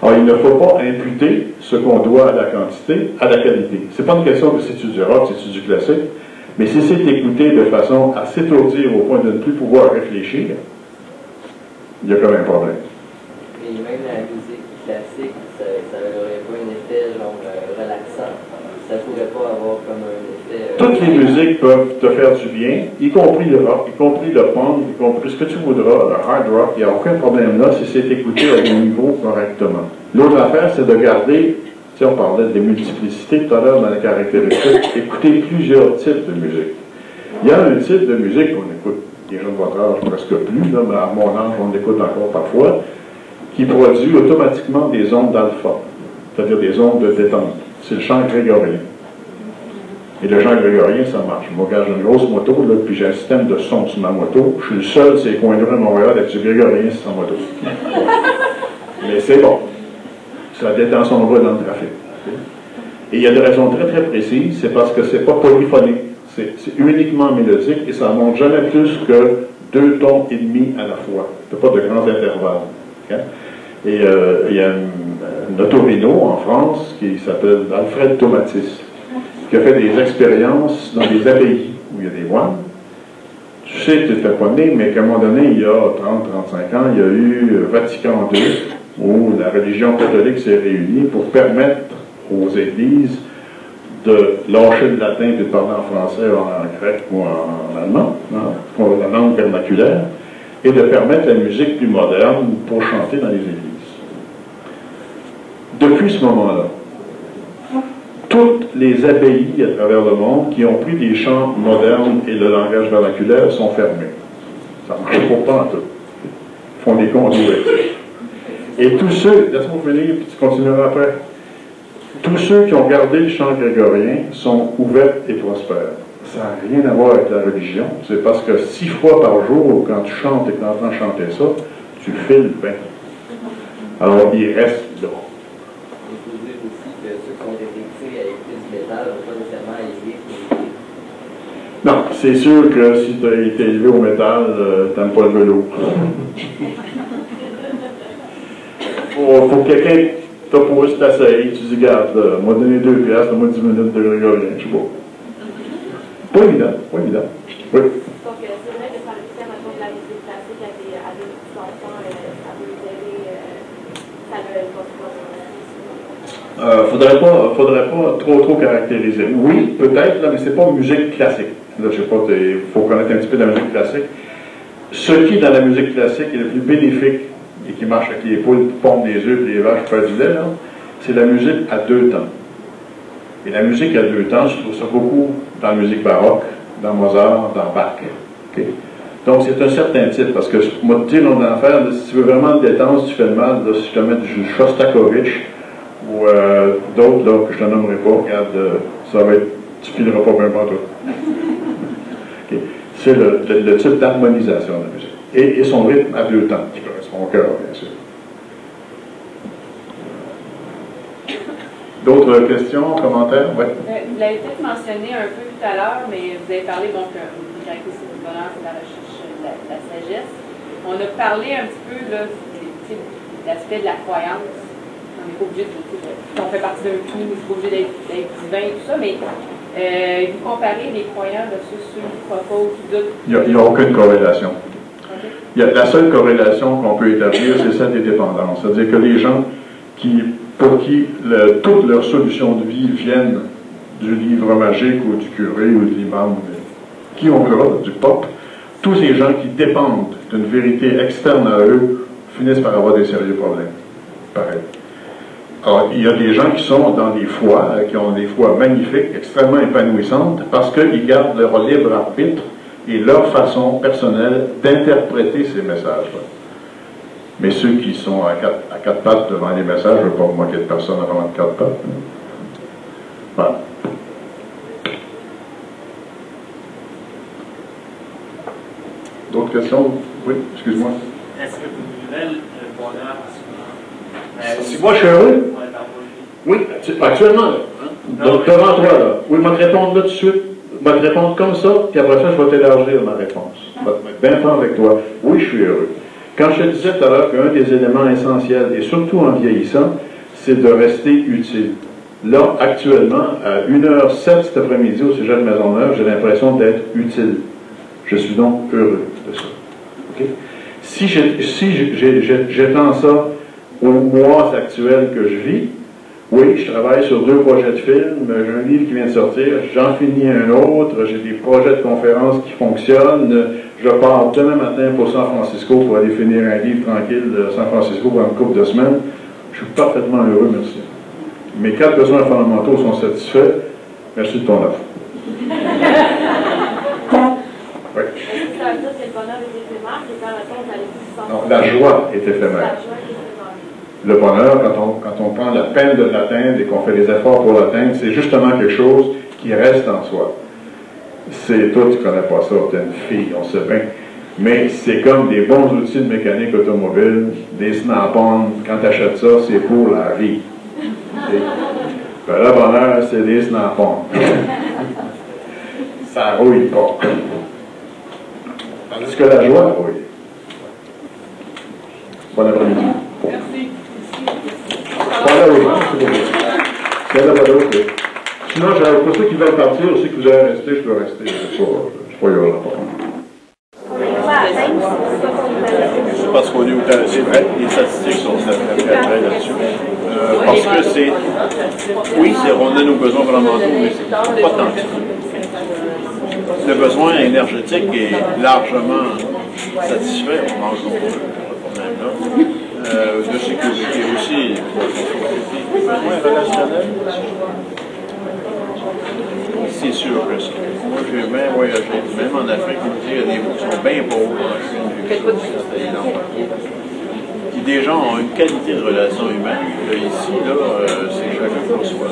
Alors, il ne faut pas imputer ce qu'on doit à la quantité à la qualité. C'est pas une question que c'est du rock, c'est du classique, mais si c'est écouté de façon à s'étourdir au point de ne plus pouvoir réfléchir, il y a quand même un problème. Et même la musique classique, ça n'aurait pas un effet genre euh, relaxant. Euh, Toutes les musiques peuvent te faire du bien, y compris le rock, y compris le punk, y compris ce que tu voudras, le hard rock, il n'y a aucun problème là si c'est écouté à un niveau correctement. L'autre affaire, c'est de garder, tu sais, on parlait des multiplicités tout à l'heure dans les caractéristiques, écouter plusieurs types de musique. Il y a un type de musique qu'on écoute, les de votre presque plus, là, mais à mon âge, on l'écoute encore parfois, qui produit automatiquement des ondes d'alpha, c'est-à-dire des ondes de détente. C'est le chant grégorien. Et le chant grégorien, ça marche. Moi, quand j'ai une grosse moto, là, puis j'ai un système de son sur ma moto, je suis le seul, c'est les coins de rue de Montréal avec du grégorien sur sa moto. [LAUGHS] Mais c'est bon. Ça détend son bras dans le trafic. Et il y a des raisons très très précises, c'est parce que c'est pas polyphonique. C'est c'est uniquement mélodique et ça monte jamais plus que deux tons et demi à la fois. Il n'y a pas de grands intervalles. ok? Et euh, il y a un, un otorino en France qui s'appelle Alfred Tomatis, qui a fait des expériences dans des abbayes où il y a des moines. Tu sais, tu n'étais pas né, mais qu'à un moment donné, il y a 30-35 ans, il y a eu Vatican II, où la religion catholique s'est réunie pour permettre aux églises de lâcher le latin et de parler en français, en grec ou en, allemand, hein, la langue vernaculaire, et de permettre la musique plus moderne pour chanter dans les églises. Depuis ce moment-là, toutes les abbayes à travers le monde qui ont pris des chants modernes et le langage vernaculaire sont fermées. Ça ne marche pas en tout. Ils font des conduits. Et tous ceux, laisse-moi finir, puis tu continueras après. Tous ceux qui ont gardé le chant grégorien sont ouverts et prospères. Ça n'a rien à voir avec la religion. C'est parce que six fois par jour, quand tu chantes et que tu entends chanter ça, tu files bien. Alors, il reste là. Il faut dire aussi que ceux qui ont été fixés à écouter du métal n'ont pas nécessairement à élever pour Non, c'est sûr que si tu as été élevé au métal, euh, t'aimes pas le vélo. faut, faut que quelqu'un t'oppose, t'asseille, tu dis, regarde, là, m'a donné deux piastres, moi 10 minutes de grégorien, je sais pas. Pas évident, pas évident. Oui. Donc, euh, c'est vrai que ça réussit à mettre de la musique classique à des, à des petits enfants, euh, ça peut les aider, euh, ça a une conséquence. Euh, faudrait pas, faudrait pas trop trop caractériser. Oui, peut-être, là, mais c'est pas musique classique. Là, je sais pas, il faut connaître un petit peu de la musique classique. Ce qui, dans la musique classique, est le plus bénéfique et qui marche avec les poules pondent des œufs et les vaches font du lait, c'est la musique à deux temps. Et la musique à deux temps, je trouve ça beaucoup dans la musique baroque, dans Mozart, dans Bach. OK? Donc, c'est un certain type, parce que, moi, tu sais, on en faire, là, si tu veux vraiment te détendre, si tu fais le mal, si je te mets du Shostakovich, ou euh, d'autres que je ne nommerai pas, regarde, euh, ça va être, tu fileras pas vraiment toi. C'est le, type d'harmonisation de la musique. Et, son rythme à deux temps, qui correspond au cœur, bien sûr. D'autres questions, commentaires? Oui. Euh, Vous l'avez peut-être mentionné un peu tout à l'heure, mais vous avez parlé, donc, euh, caractéristiques du bonheur, c'est la recherche de la, la sagesse. On a parlé un petit peu là, de l'aspect de la croyance. On n'est pas obligé de, on fait partie d'un tout, c'est pas obligé d'être divin et tout ça, mais euh, vous comparez les croyants versus ceux qui croient pas ou qui doutent? Il n'y a, aucune corrélation. Ok? Il y a, la seule corrélation qu'on peut établir, c'est celle des dépendances. C'est-à-dire que les gens qui, pour qui le- toutes leurs solutions de vie viennent du livre magique ou du curé ou de l'imam, qui on verra, du pape, tous ces gens qui dépendent d'une vérité externe à eux finissent par avoir des sérieux problèmes. Pareil. Alors, il y a des gens qui sont dans des foi, euh, qui ont des foi magnifiques, extrêmement épanouissantes, parce qu'ils gardent leur libre arbitre et leur façon personnelle d'interpréter ces messages-là. Mais ceux qui sont à quatre, à quatre pattes devant les messages, je ne veux pas manquer de personne à vraiment quatre pattes. hein. Voilà. D'autres questions? Oui, excuse-moi. Est-ce que vous le? Si moi je suis heureux? Oui, actu- actuellement, là. hein. Donc, devant toi, là. Oui, je vais te répondre là tout de suite. Je vais te répondre comme ça, puis après ça, je vais t'élargir ma réponse. Je vais te mettre bien franc avec toi. Oui, je suis heureux. Quand je te disais tout à l'heure qu'un des éléments essentiels, et surtout en vieillissant, c'est de rester utile. Là, actuellement, à 1h07 cet après-midi au sujet de Maisonneuve, j'ai l'impression d'être utile. Je suis donc heureux de ça. OK? Si j'ai- si j'étends ça au mois actuel que je vis, oui, je travaille sur deux projets de film, j'ai un livre qui vient de sortir, j'en finis un autre, j'ai des projets de conférences qui fonctionnent, je pars demain matin pour San Francisco pour aller finir un livre tranquille de San Francisco pour une couple de semaines. Je suis parfaitement heureux, merci. Mes quatre besoins fondamentaux sont satisfaits. Merci de ton offre. [LAUGHS] Oui. Ça veut dire que le bonheur est éphémère, quand la joie est La éphémère. joie est éphémère. Le bonheur, quand on, quand on prend la peine de l'atteindre et qu'on fait les efforts pour l'atteindre, c'est justement quelque chose qui reste en soi. C'est toi, tu connais pas ça, t'es une fille, on sait bien. Mais c'est comme des bons outils de mécanique automobile, des snap-on, quand tu achètes ça, c'est pour la vie. Ben, le bonheur, c'est des snap-on. ça rouille pas. Tandis que la joie? Rouille. Bon après-midi. Sinon, j'avais- pour ceux qui veulent partir, ceux qui veulent rester, je peux rester. Je ne suis pas, je là. C'est ça qu'on est c'est vrai, les statistiques sont très, là-dessus. Parce que c'est, oui, c'est, on a nos besoins fondamentaux, mais c'est pas tant que ça. Le besoin énergétique est largement satisfait, on mange. Euh, de sécurité aussi, c'est sûr que ça. Moi, j'ai même voyagé, même en Afrique, il y a des gens qui sont bien pauvres. Puis des gens ont une qualité de relation humaine. Là, ici, là, euh, c'est chacun pour soi.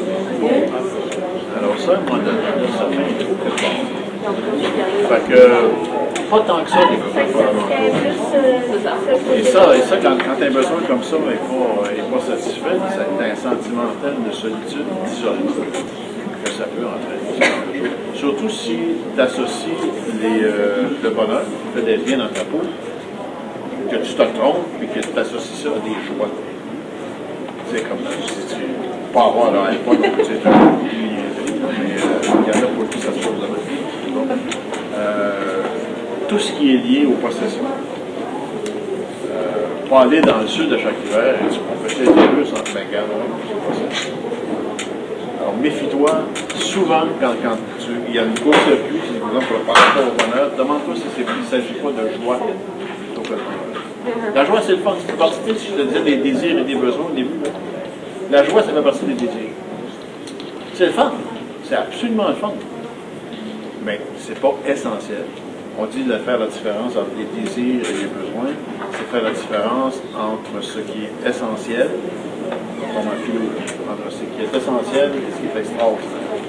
Alors ça, là, ça fait. Fait que, pas tant que ça, les besoins fondamentaux. Et ça, et ça quand, quand un besoin comme ça n'est pas, est pas satisfait, c'est un sentimental de solitude, d'isolement que ça peut entraîner. Surtout si tu associes les, euh, le bonheur, le fait d'être bien dans ta peau, que tu te trompes et que tu associes ça à des joies. C'est comme si tu pas avoir dans pas non plus, c'est un peu niaiserie, mais il y en a pour qui ça se pose de. Euh, tout ce qui est lié aux possessions. Euh, pas aller dans le sud à chaque hiver et tu peux péter des Russes en te bagarre, c'est pas ça. Alors méfie-toi, souvent quand, il y a une course de pluie, si par rapport au bonheur, demande-toi si c'est- ne s'agit pas de joie de. La joie, c'est le fun. C'est partie, si je te disais des désirs et des besoins au début, la joie, ça fait partie des désirs. C'est le fun. C'est absolument le fun. Mais c'est pas essentiel. On dit de faire la différence entre les désirs et les besoins. C'est faire la différence entre ce qui est essentiel, comme un entre ce qui est essentiel et ce qui est extraordinaire.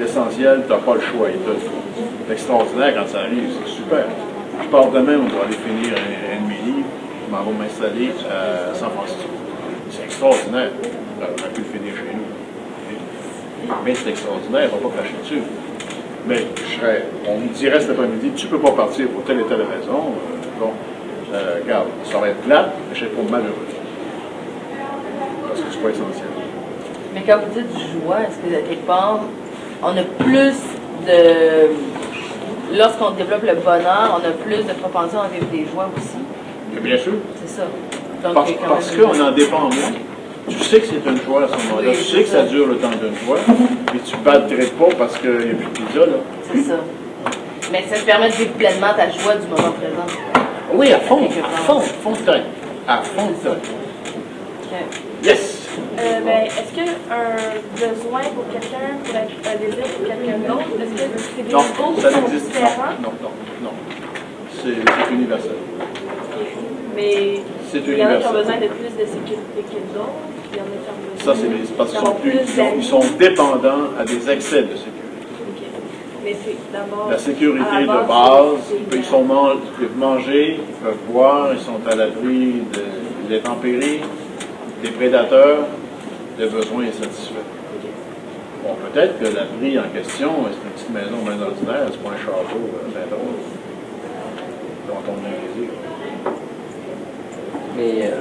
L'essentiel, tu n'as pas le choix. L'extraordinaire, quand ça arrive, c'est super. Je pars demain, on va aller finir un, un de mes livres. Je m'en vais m'installer à San Francisco. C'est extraordinaire. J'aurais pu le finir chez nous. Mais c'est extraordinaire, on va pas cracher dessus. Mais je serais, on me dirait cet après-midi, tu peux pas partir pour telle et telle raison. Euh, bon, euh, regarde, ça va être plate, mais je serais pas malheureux. Parce que c'est pas essentiel. Mais quand vous dites joie, est-ce que quelque part, on a plus de. Lorsqu'on développe le bonheur, on a plus de propension à vivre des joies aussi? Bien sûr. C'est ça. Donc, Parce, parce qu'on en dépend moins. Tu sais que c'est une joie à ce moment-là. Oui, tu sais que ça ça. dure le temps d'une joie. Puis tu ne batterais pas parce qu'il n'y a plus de pizza, là. C'est ça. Mais ça te permet de vivre pleinement ta joie du moment présent. Oui, à fond, à fond, fond de teint. À fond de teint. Yes! Euh, ben, est-ce qu'un besoin pour quelqu'un pourrait être un désir pour quelqu'un d'autre? Est-ce que c'est des Non, qui ça sont différents? Non, non, non. C'est c'est universel. Mais C'est il y en a qui ont besoin de plus de sécurité que d'autres. Ça, c'est parce qu'ils sont, plus, ils sont, d'amis. ils sont dépendants à des excès de sécurité. Mais. La sécurité de base, ils, sont man- ils peuvent manger, ils peuvent boire, ils sont à l'abri de- des tempéries, des prédateurs, le besoin est satisfait. Bon, peut-être que l'abri en question, c'est une petite maison bien ordinaire, c'est pas un château euh, bien drôle, dont on a un désir. Mais euh,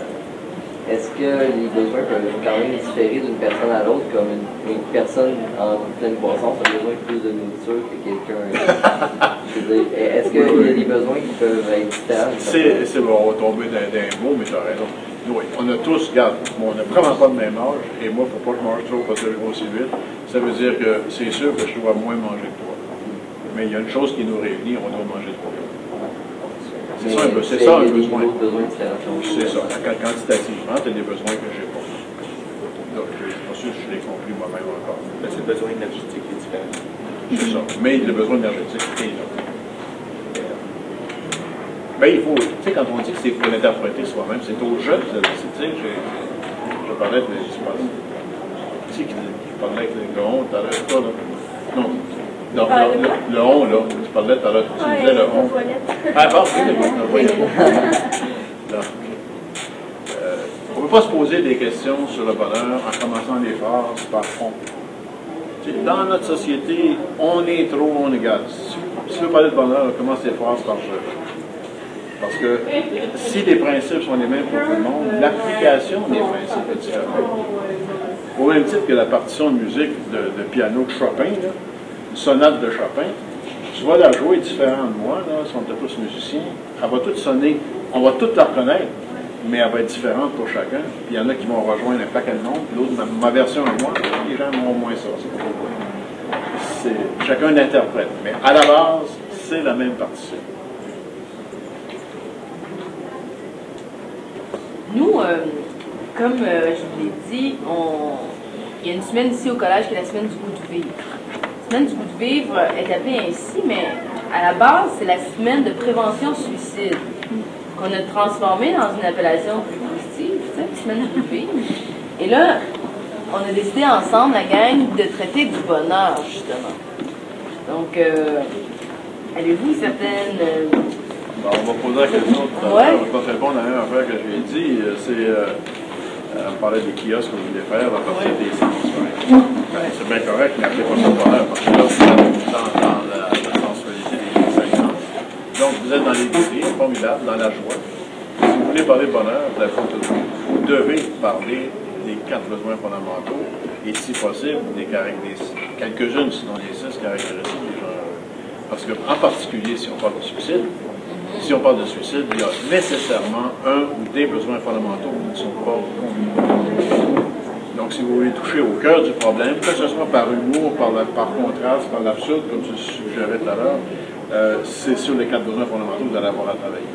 est-ce que les besoins peuvent quand même différer d'une personne à l'autre, comme une, une personne en pleine croissance a besoin de plus de nourriture que quelqu'un? [LAUGHS] Est-ce qu'il y a des besoins qui peuvent être différents? C'est, bon, on va tomber dans, dans un mot, mais tu as raison. Oui, on a tous, regarde, on n'a vraiment pas le même âge, et moi, il ne faut pas que je mange trop parce que je grossis vite. Ça veut dire que c'est sûr que je dois moins manger que toi. Mais il y a une chose qui nous réunit, on doit manger trop. C'est ça c'est ça un il y a des besoin. C'est ça. Quand- Quantitativement, tu as des besoins que j'ai pas. Donc, je suis pas sûr que je l'ai compris moi-même encore. Ben, c'est le besoin énergétique qui est différent. C'est ça. Mais le besoin énergétique est là. Ben, il faut, tu sais, quand on dit que c'est pour l'interpréter soi-même, c'est aux jeunes, c'est- tu sais, j'ai- je parlais de, je parlais, tu sais, qui qui parlait avec le on tout à l'heure, c'est pas, là. Non. Non, le, le on, là, tu parlais tout à l'heure, tu disais le on. Ah, bon, [LAUGHS] oui. Non. Euh, on ne peut pas se poser des questions sur le bonheur en commençant les phrases par sais, Dans notre société, on est trop, on égale. Si, si tu veux parler de bonheur, commence tes phrases par je. Parce que si les principes sont les mêmes pour tout le monde, l'application des principes est différente. Au même titre que la partition de musique de, de piano de Chopin, là, sonate de Chopin, tu vas la jouer différent de moi, là, si on était tous musiciens, elle va toute sonner, on va toutes la reconnaître, mais elle va être différente pour chacun. Puis il y en a qui vont rejoindre un paquet de monde, puis l'autre, ma, version à moi, les gens auront moins ça. C'est- chacun l'interprète. Mais à la base, c'est la même partition. Nous, euh, comme euh, je vous l'ai dit, il y a une semaine ici au collège qui est la semaine du goût de vivre. Semaine du goût de vivre est appelée ainsi, mais à la base, c'est la semaine de prévention suicide qu'on a transformée dans une appellation plus positive, tu sais, la semaine du goût de vivre. Et là, on a décidé ensemble, la gang, de traiter du bonheur, justement. Donc, euh, avez-vous certaines... euh, on va poser la question. On va pas répondre à la même affaire que je lui ai dit. C'est, euh, on parlait des kiosques que vous voulez faire à partir des c'est bien correct, mais appelez pas ça bonheur parce que là, vous êtes dans, la, sensualité des expériences. Donc, vous êtes dans les désirs formidables, dans la joie. Si vous voulez parler de bonheur, vous, devez parler des quatre besoins fondamentaux et, si possible, des, quelques-unes, sinon les six caractéristiques des gens heureux. Parce que, en particulier, si on parle de suicide, si on parle de suicide, il y a nécessairement un ou des besoins fondamentaux qui ne sont pas combinés. Donc, si vous voulez toucher au cœur du problème, que ce soit par humour, par, par contraste, par l'absurde, comme tu suggérais tout à l'heure, euh, c'est sur les quatre besoins fondamentaux que vous allez avoir à travailler.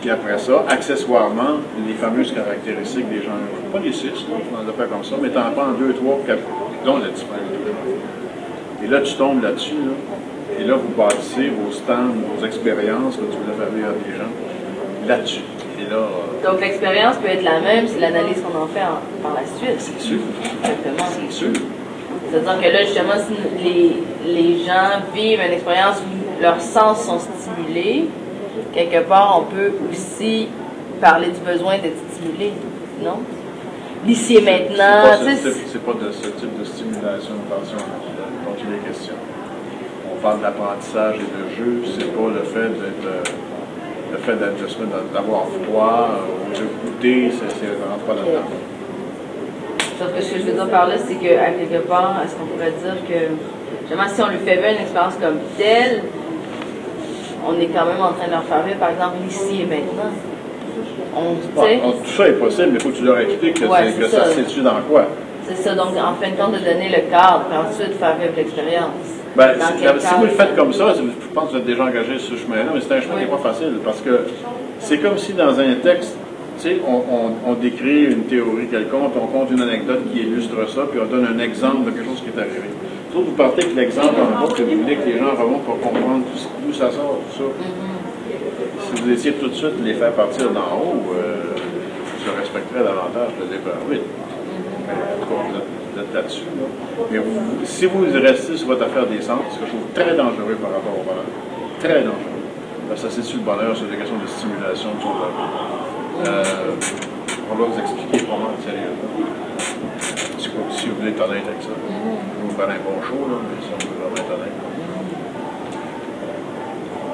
Puis après ça, accessoirement, les fameuses caractéristiques des gens. Pas les six, on en a fait comme ça, mais t'en prends deux, trois, quatre, dont la disponibilité. Et là, tu tombes là-dessus, là, et là, vous bâtissez vos stands, vos expériences que tu voulais faire vivre à des gens là-dessus. Et là, euh, Donc, l'expérience peut être la même, c'est l'analyse qu'on en fait en- par la suite. c'est sûr, Exactement. c'est sûr. C'est-à-dire que là, justement, si les, les gens vivent une expérience où leurs sens sont stimulés, quelque part, on peut aussi parler du besoin d'être stimulé, non? L'ici et maintenant, C'est pas, ce type- pas de ce type de stimulation de tension dont il est question. On parle d'apprentissage et de jeu, c'est pas le fait d'être euh, le fait d'être d'avoir froid euh, ou de goûter, c'est, rentre pas là-dedans. Sauf que ce que je veux dire par là, c'est qu'à quelque part, est-ce qu'on pourrait dire que, justement, si on lui fait vivre une expérience comme telle, on est quand même en train de leur faire vivre, par exemple, l'ici et maintenant. On, tout ça est possible, mais il faut que tu leur expliques que, Ouais, c'est- que c'est ça ça. se situe dans quoi. c'est ça, donc en fin de compte, de donner le cadre, puis ensuite faire vivre l'expérience. Ben, si vous le faites comme ça, je pense que vous êtes déjà engagé sur ce chemin-là, mais c'est un chemin qui n'est pas facile parce que c'est comme si dans un texte, tu sais, on, on- on décrit une théorie quelconque, on compte une anecdote qui illustre ça, puis on donne un exemple de quelque chose qui est arrivé. Sauf que vous partez avec l'exemple en bas, que vous voulez que les gens remontent pour comprendre d'où ça sort, tout ça. Si vous étiez tout de suite les faire partir d'en haut, euh, je respecterais davantage le départ. Oui. Là-dessus. là. Mais vous- si vous restez sur votre affaire des centres, ce que je très dangereux par rapport au bonheur, très dangereux. Parce que ça, sur le bonheur, c'est des questions de stimulation. Euh, on va vous expliquer comment, sérieusement. Si vous, si vous voulez être honnête avec ça. Vous faire un bon show, mais si on veut vraiment être honnête.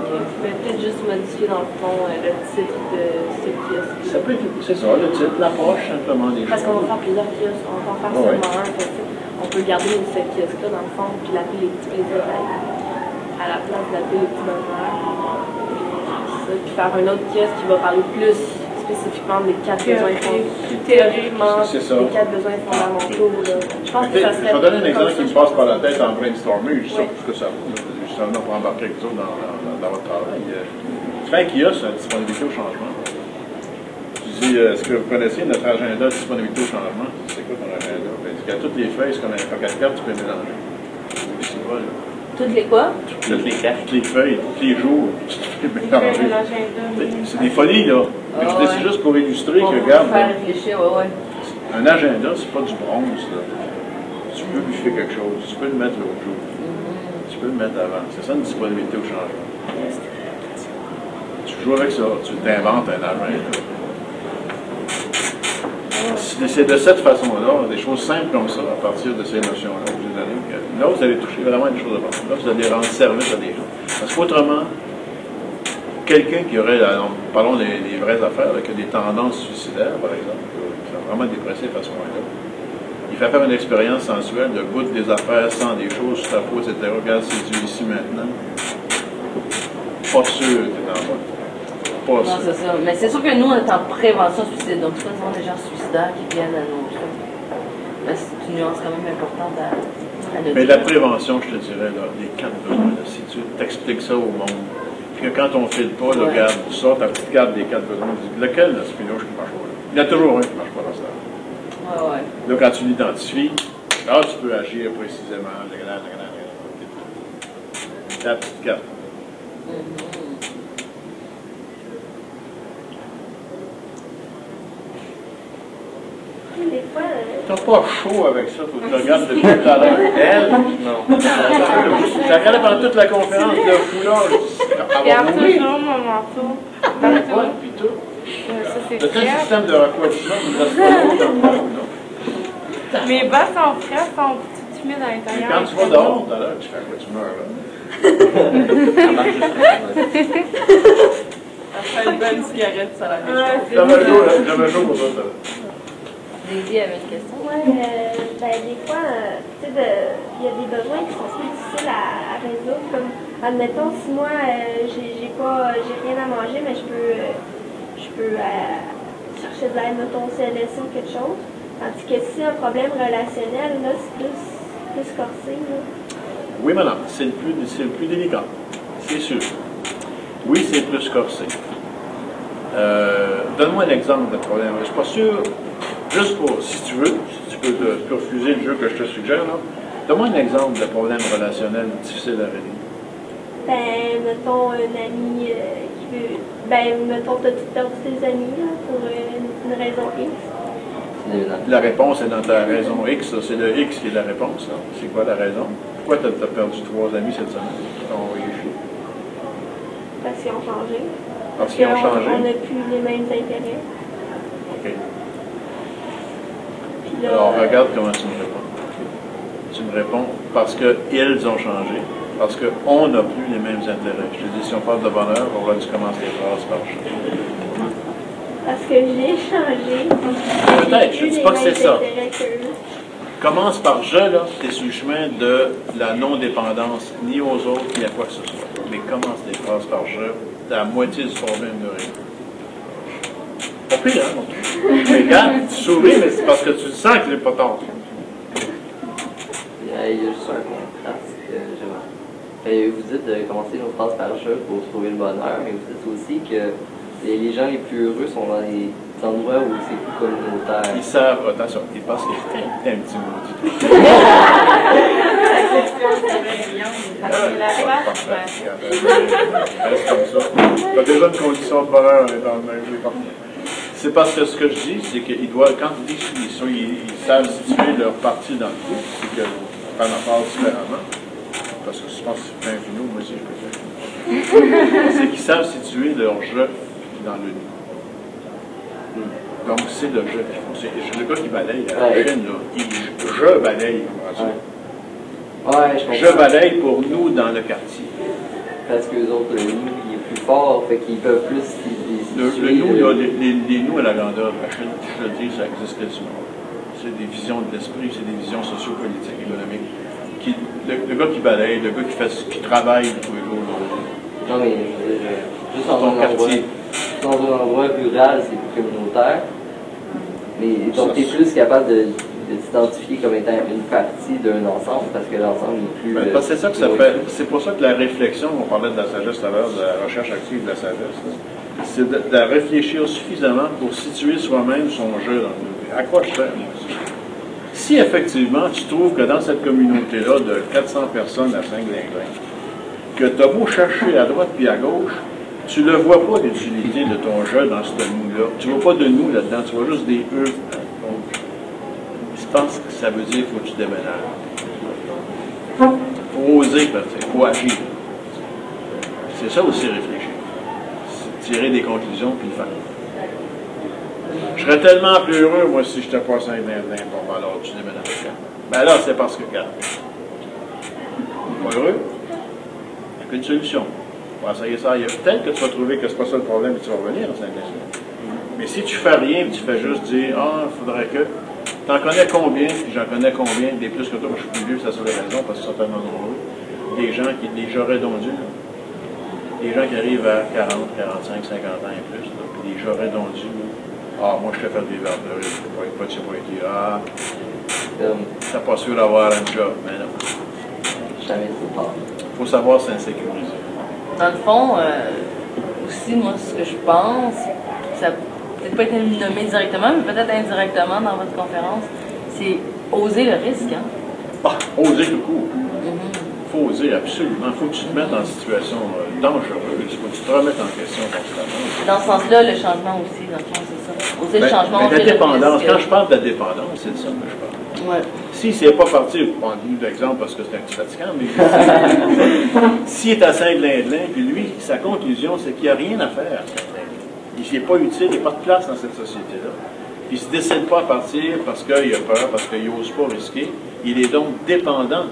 Vous pouvez peut-être juste modifier dans le fond euh, le titre de ce kiosque. Ça peut être, c'est ça, le titre, l'approche simplement des Parce qu'on va faire plusieurs kiosques, on va en faire ouais. seulement un. on peut garder ce kiosque-là dans le fond, puis l'appeler les petits plaisirs à, la place d'appeler les petits bonheurs. Puis ça, Puis faire un autre kiosque qui va parler plus spécifiquement des quatre besoins fondamentaux. Théoriquement, des quatre besoins fondamentaux. Là. Je pense que je serait. vais donner un exemple qui me passe par la tête en brainstorming, je pas ce que ça justement pour embarquer avec vous dans, dans, dans- dans votre travail. Euh, Tu fais un kiosque, la disponibilité au changement. Tu dis, euh, est-ce que vous connaissez notre agenda de disponibilité au changement? C'est quoi ton agenda? Ben, a toutes les feuilles, c'est comme un paquet de cartes, tu peux les mélanger. C'est là. Toutes les quoi? Toutes les cartes, toutes les feuilles, tous les jours, tu peux les mélanger. C'est- C'est des folies, là. Mais je Ah dis, ouais. c'est juste pour illustrer Pour que, regarde, faire là, réfléchir, ouais, ouais. un agenda, c'est pas du bronze, là. Tu peux biffer quelque chose, tu peux le mettre l'autre jour. Peux mettre avant. C'est ça une disponibilité au changement. Tu joues avec ça, tu t'inventes un agenda. C'est c'est de cette façon-là, des choses simples comme ça, à partir de ces notions-là, vous que là, vous allez toucher vraiment une chose de. Là, vous allez rendre service à des gens. Parce qu'autrement, quelqu'un qui aurait, alors, parlons des, des vraies affaires, là, qui a des tendances suicidaires, par exemple, euh, qui sont vraiment dépressif à ce point-là, il fait faire une expérience sensuelle de goûte des affaires, sans des choses sur ta peau, etc. Regarde, c'est du ici maintenant. Pas sûr que t'es en bonne. Pas Non, sûr. c'est ça. Mais c'est sûr que nous, on est en prévention suicide, donc c'est pas souvent des gens suicidaires qui viennent à nos trucs. Mais c'est une nuance quand même importante à, à noter. Mais la prévention, je te dirais, là, les quatre besoins, là, si tu t'expliques ça au monde, puis que quand on ne file pas, là, Ouais. regarde, tu sors ta petite carte des quatre besoins, tu dis, lequel, là, Spinoche, qui marche pas, là? Il y a toujours un qui ne marche Ouais. Là, quand tu l'identifies, là, tu peux agir précisément. La, petite carte. Euh, T'as pas chaud avec ça, tu regardes depuis tout à l'heure. Elle, non. Ça regardé pendant toute la conférence, le foulard. A toujours mon manteau. Ouais, puis tout. Ça, c'est clair. système de refroidissement, il ne reste le. Mes bas sont frais, sont tout humides à l'intérieur. quand tu vas dehors tout à l'heure, tu fais quoi, tu meurs, là? Après une bonne cigarette, ça la chose. J'avais là, j'avais chaud pour ça. ça. Daisy avait une question. Ouais, euh, ben, des fois, euh, tu sais, de- il y a des besoins qui sont plus difficiles à, à résoudre. Comme, admettons, si moi, euh, j'ai j'ai pas, j'ai rien à manger, mais je peux, euh, je peux euh, chercher de l'aide, mettons, au CLSC ou quelque chose. Tandis que si un problème relationnel, là, c'est plus, plus corsé, là. Oui, madame, c'est le plus, c'est le plus délicat, c'est sûr. Oui, c'est plus corsé. Euh, Donne-moi un exemple de problème. Je suis pas sûr, juste pour, si tu veux, si tu peux, te- tu peux refuser le jeu que je te suggère, là. Donne-moi un exemple de problème relationnel difficile à régler. Ben, mettons, un ami euh, qui veut. Ben, mettons, t'as tout perdu tes amis, là, pour euh, une raison X? La réponse est dans ta raison X, c'est le X qui est la réponse. là. C'est quoi la raison? Pourquoi tu as, perdu trois amis cette semaine? Ils t'ont envoyé chier. Parce qu'ils ont changé. Parce qu'ils ont changé? On n'a plus les mêmes intérêts. OK. Là, Alors, regarde comment tu me réponds. Tu me réponds parce qu'ils ont changé, parce qu'on n'a plus les mêmes intérêts. Je te dis, si on parle de bonheur, on va tu commences les phrases par. Parce que j'ai changé. Peut-être, je plus dis pas que c'est ça. Commence par je, là, tu es sur le chemin de la non-dépendance, ni aux autres, ni à quoi que ce soit. Mais commence les phrases par je, t'as la moitié du problème de rien. Pas pire, hein? Mais regarde, tu souris, mais c'est parce que tu sens que j'ai pas tort. Il Et vous dites de commencer nos phrases par jeu pour trouver le bonheur, mais vous dites aussi que les, gens les plus heureux sont dans les endroits où c'est plus communautaire. Ils savent, attention, ils pensent qu'il est un, un petit ça. T'as déjà une condition de bonheur dans le même. C'est parce que ce que je dis, c'est qu'ils doivent, quand ils disent qu'ils ils, ils savent situer leur partie dans le groupe, c'est que on en parle différemment. Parce que je pense que c'est un vino, moi aussi je peux faire. c'est qu'ils savent situer leur jeu dans le nous. Donc c'est le jeu qu'ils font. C'est le gars qui balaye à la là. Il, je balaye. Ouais, je. Je balaye pour nous dans le quartier. Parce que les autres, le nous, il est plus fort, fait qu'ils peuvent plus Le, le nous, euh, là, les, les- nous à la grandeur de la Chine, je le dis, ça existe quasiment. C'est des visions de l'esprit, c'est des visions sociopolitiques, économiques. Qui, le, le gars qui balaye, le gars qui, fait, qui travaille tous les jours, Non, mais je euh, juste dans un endroit, quartier. dans un endroit rural, c'est plus communautaire. Mais donc, tu es plus capable de, de t'identifier comme étant une partie d'un ensemble parce que l'ensemble est plus. Ben, c'est ça que ça plus- fait. C'est pour ça que la réflexion, on parlait de la sagesse tout à l'heure, de la recherche active de la sagesse, c'est de, de réfléchir suffisamment pour situer soi-même son jeu dans le. À quoi je sers, moi? Si effectivement tu trouves que dans cette communauté-là de 400 personnes à Saint-Glinglin, que tu as beau chercher à droite puis à gauche, tu ne vois pas l'utilité de ton jeu dans ce nous-là. Tu ne vois pas de nous là-dedans, tu vois juste des eux. Donc, je pense que ça veut dire qu'il faut que tu déménages faut oser il faut agir. C'est ça aussi réfléchir. Tirer des conclusions puis le faire. Je serais tellement plus heureux, moi, si je n'étais pas saint Bon, ben alors tu déménages. Ben là, c'est parce que, regarde, pas heureux, il n'y a qu'une solution. On va essayer ça. Peut-être que tu vas trouver que c'est pas ça le problème et tu vas revenir à saint Mais si tu fais rien, tu fais juste dire, ah, il faudrait que. T'en connais combien, puis j'en connais combien, des plus que toi, je suis plus vieux, ça sur les raisons, parce que c'est certainement nombreux. Des gens qui, des j'aurais là. Des gens qui arrivent à 40, 45, 50 ans et plus, là, puis des j'aurais là. Ah, moi je t'ai fait des verbes, je sais pas, pas, tu sais pas été. Ah, t'as pas sûr d'avoir un job, mais non. jamais c'est fort. Faut savoir s'insécuriser. Dans le fond, euh, aussi, moi, ce que je pense, ça peut-être pas été nommé directement, mais peut-être indirectement dans votre conférence, c'est oser le risque. Hein? Ah, oser le coup. Faut oser, absolument. faut que tu te mettes en situation euh, dangereuse. faut que tu te remettes en question constamment. Dans ce sens-là, le changement aussi, dans le fond, c'est ça. Oser le Ben, changement, ben, la dépendance, quand je parle de la dépendance, c'est de ça que je parle. Ouais. Si c'est pas parti, prends-nous l'exemple parce que c'est un petit fatigant, mais [LAUGHS] s'il est à Saint-Glindelin, puis lui, sa conclusion, c'est qu'il n'y a rien à faire. Il n'est pas utile, il n'y a pas de place dans cette société-là. Il ne se décide pas à partir parce qu'il a peur, parce qu'il n'ose pas risquer. Il est donc dépendant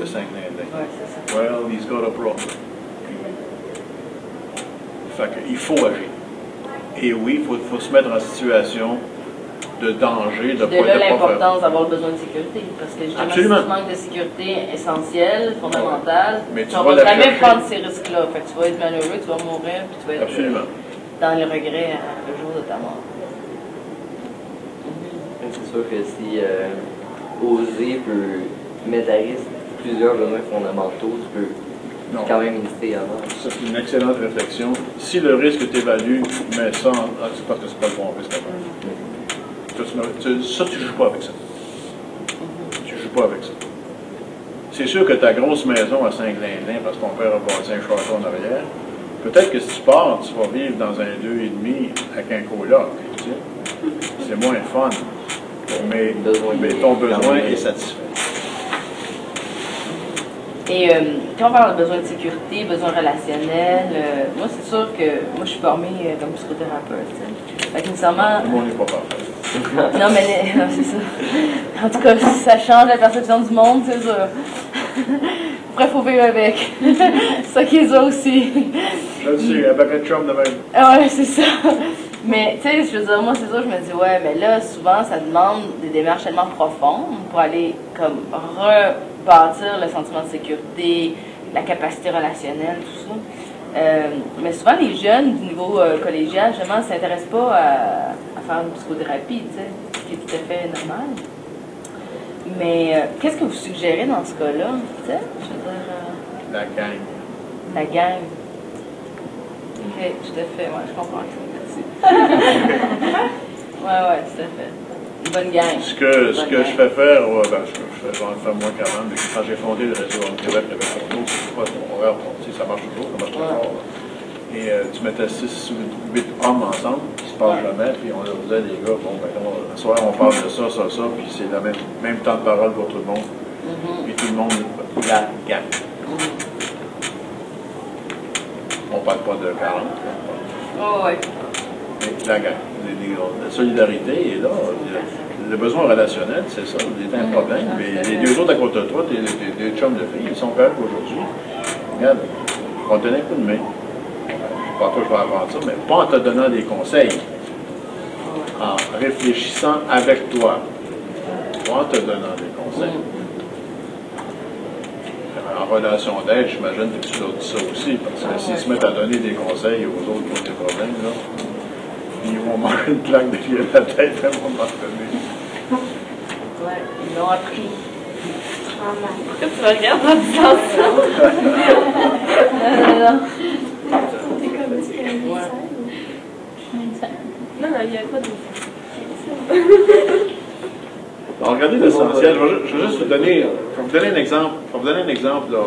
Ouais, c'est ça. Well, he's got a problem. Fait qu'il faut agir. Et oui, il faut, faut se mettre en situation de danger, de De pas, là l'importance d'avoir le besoin de sécurité. Parce que justement, Absolument. si tu manques de sécurité essentielle, fondamentale, Mais tu tu vas jamais prendre ces risques-là. Fait que tu vas être malheureux, tu vas mourir, puis tu vas être euh, Absolument. dans le regret euh, le jour de ta mort. C'est sûr que si euh, oser peut mettre à risque plusieurs besoins fondamentaux, tu peux Non. quand même hésiter avant. Ça, c'est une excellente réflexion. Si le risque est évalué, mais ça, ah, c'est parce que c'est pas le bon risque à prendre. Ça, tu ne- joues pas avec ça. Tu ne joues pas avec ça. C'est sûr que ta grosse maison à Saint-Glindelin, parce que ton père a bâti un château en arrière, peut-être que si tu pars, tu vas vivre dans un 2,5 avec un coloc. tu sais. C'est moins fun. Mais, [LAUGHS] mais ton besoin est satisfait. Et euh, quand on parle de besoin de sécurité, besoin relationnel, euh, moi c'est sûr que moi je suis formée euh, comme psychothérapeute. Fait que nécessairement, Tout le monde n'est pas parfait. non mais [LAUGHS] non, c'est ça. En tout cas, ça change la perception du monde, c'est sûr. Après, faut vivre avec. c'est [LAUGHS] ça qui est ça aussi. Sais, avec chum de même. Ah Ouais, c'est ça. Mais, tu sais, je veux dire, moi, c'est sûr, je me dis, ouais, mais là, souvent, ça demande des démarches tellement profondes pour aller, comme, rebâtir le sentiment de sécurité, la capacité relationnelle, tout ça. Euh, mais souvent, les jeunes du niveau euh, collégial, justement, ne s'intéressent pas à, à faire une psychothérapie, tu sais, ce qui est tout à fait normal. Mais euh, qu'est-ce que vous suggérez dans ce cas-là? Tu sais, je veux dire. La gang. La gang. Ok, tout à fait, ouais, je comprends. Merci. [LAUGHS] ouais, ouais, tout à fait. Une bonne gang. Ce que, ce je fais faire, ouais, ben, je, je fais, j'en fais moins qu'avant, mais quand j'ai fondé le réseau en Québec avec Porto, c'est pas ton horaire, ça marche toujours, ça marche fort. là. Et euh, tu mettais 6 ou 8 hommes ensemble, qui se parlent jamais, puis on leur disait, les gars, bon, ben, on- soir, on parle de ça, ça, ça, puis c'est le même, même temps de parole pour tout le monde. Puis tout le monde, la gang. On parle pas de 40, Oh, ouais. mais la gang. La solidarité est là. Le- besoin relationnel, c'est ça, c'est un problème. Mais les deux autres à côté de toi, tes, tes chums de filles, ils sont prêts aujourd'hui. Regarde, on te donner un coup de main. Pas toi, je vais apprendre ça, mais pas en te donnant des conseils. En réfléchissant avec toi. Pas en te donnant des conseils. En relation d'aide, j'imagine que tu leur dis ça aussi, parce que s'ils se mettent à donner des conseils aux autres ont des problèmes, là, ils vont manger une claque de pied à la tête à un moment donné. Ouais, ils l'ont appris. Pourquoi tu me regardes en disant ça? Non, non, non. T'es comme. Non, non, il n'y a pas de. Alors, regardez l'essentiel. Je vais ju- je vais juste vous donner, je vais vous donner un exemple. Je vais vous donner un exemple là,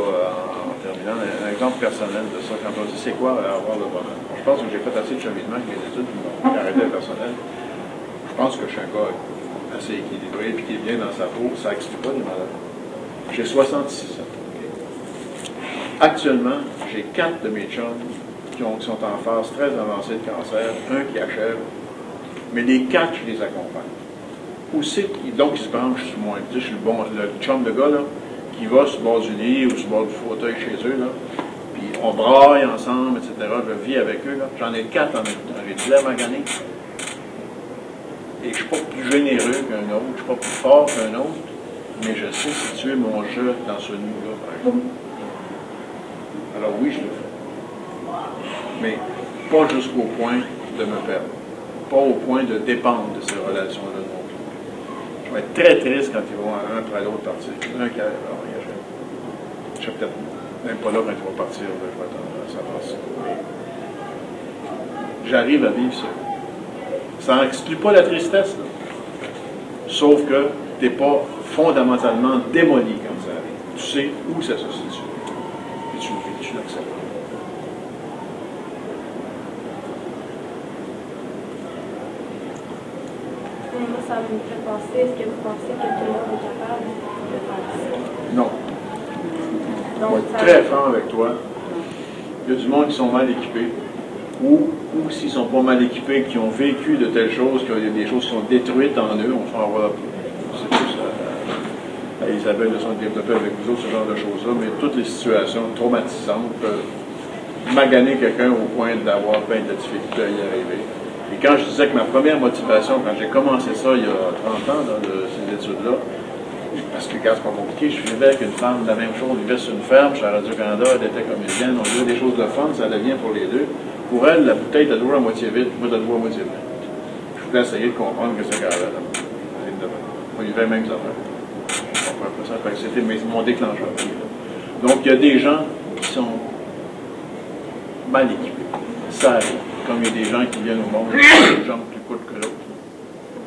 un, un exemple personnel de ça. Quand on dit c'est quoi euh, avoir le bonheur? Je pense que j'ai fait assez de cheminement avec mes études, puis mon caractère personnel. Je pense que je suis un gars assez équilibré et qui est bien dans sa peau. Ça n'exclut pas les malades. J'ai 66 ans. Actuellement, j'ai quatre de mes chums qui, ont- qui sont en phase très avancée de cancer, un qui achève, mais les quatre, je les accompagne. Où c'est donc ils se branchent sur moi? Je suis le bon, le chum de gars, là, qui va sur le du lit ou sur le du fauteuil chez eux, là, puis on braille ensemble, etc. Je vis avec eux. J'en ai quatre en même temps. J'ai 10 à maganer. Et je ne suis pas plus généreux qu'un autre, je ne suis pas plus fort qu'un autre, mais je sais situer mon jeu dans ce nous-là, par exemple. Alors oui, je le fais. Mais pas jusqu'au point de me perdre. Pas au point de dépendre de ces relations-là non plus. Je vais être très triste quand ils vont un après l'autre partir. Qui alors, il y a- je serai peut-être même pas là quand ils vont partir, là, je vais attendre ça passe. Mais J'arrive à vivre ça. Ça n'exclut pas la tristesse, là. Sauf que tu n'es pas fondamentalement démoli quand ça arrive. Tu sais où ça se situe. Et tu le tu l'acceptes. Ça me fait penser, est-ce que vous pensez que tout le monde est capable de faire ça? Non. Donc, vais être très franc avec toi. Il y a du monde qui sont mal équipés. Ou, ou s'ils ne sont pas mal équipés, qui ont vécu de telles choses, qu'il y a des choses qui sont détruites en eux, on s'en va c'est plus à, à Isabelle de s'en développer avec vous autres, ce genre de choses-là, mais toutes les situations traumatisantes peuvent maganer quelqu'un au point d'avoir plein de difficultés à y arriver. Et quand je disais que ma première motivation, quand j'ai commencé ça il y a 30 ans, dans ces études-là, parce que quand c'est pas compliqué, je vivais avec une femme, la même chose, on vivait sur une ferme, à Radio-Canada, elle était comédienne, on vivait des choses de fun, ça devient pour les deux. Pour elle, la bouteille était toujours à moitié vide, moi, de à moitié pleine. Je voulais essayer de comprendre que c'est qu'elle avait là. On vivait les mêmes affaires. C'était mon déclencheur. Donc, il y a des gens qui sont mal équipés. Ça arrive. Comme il y a des gens qui viennent au monde, des gens plus coûtent que l'autre.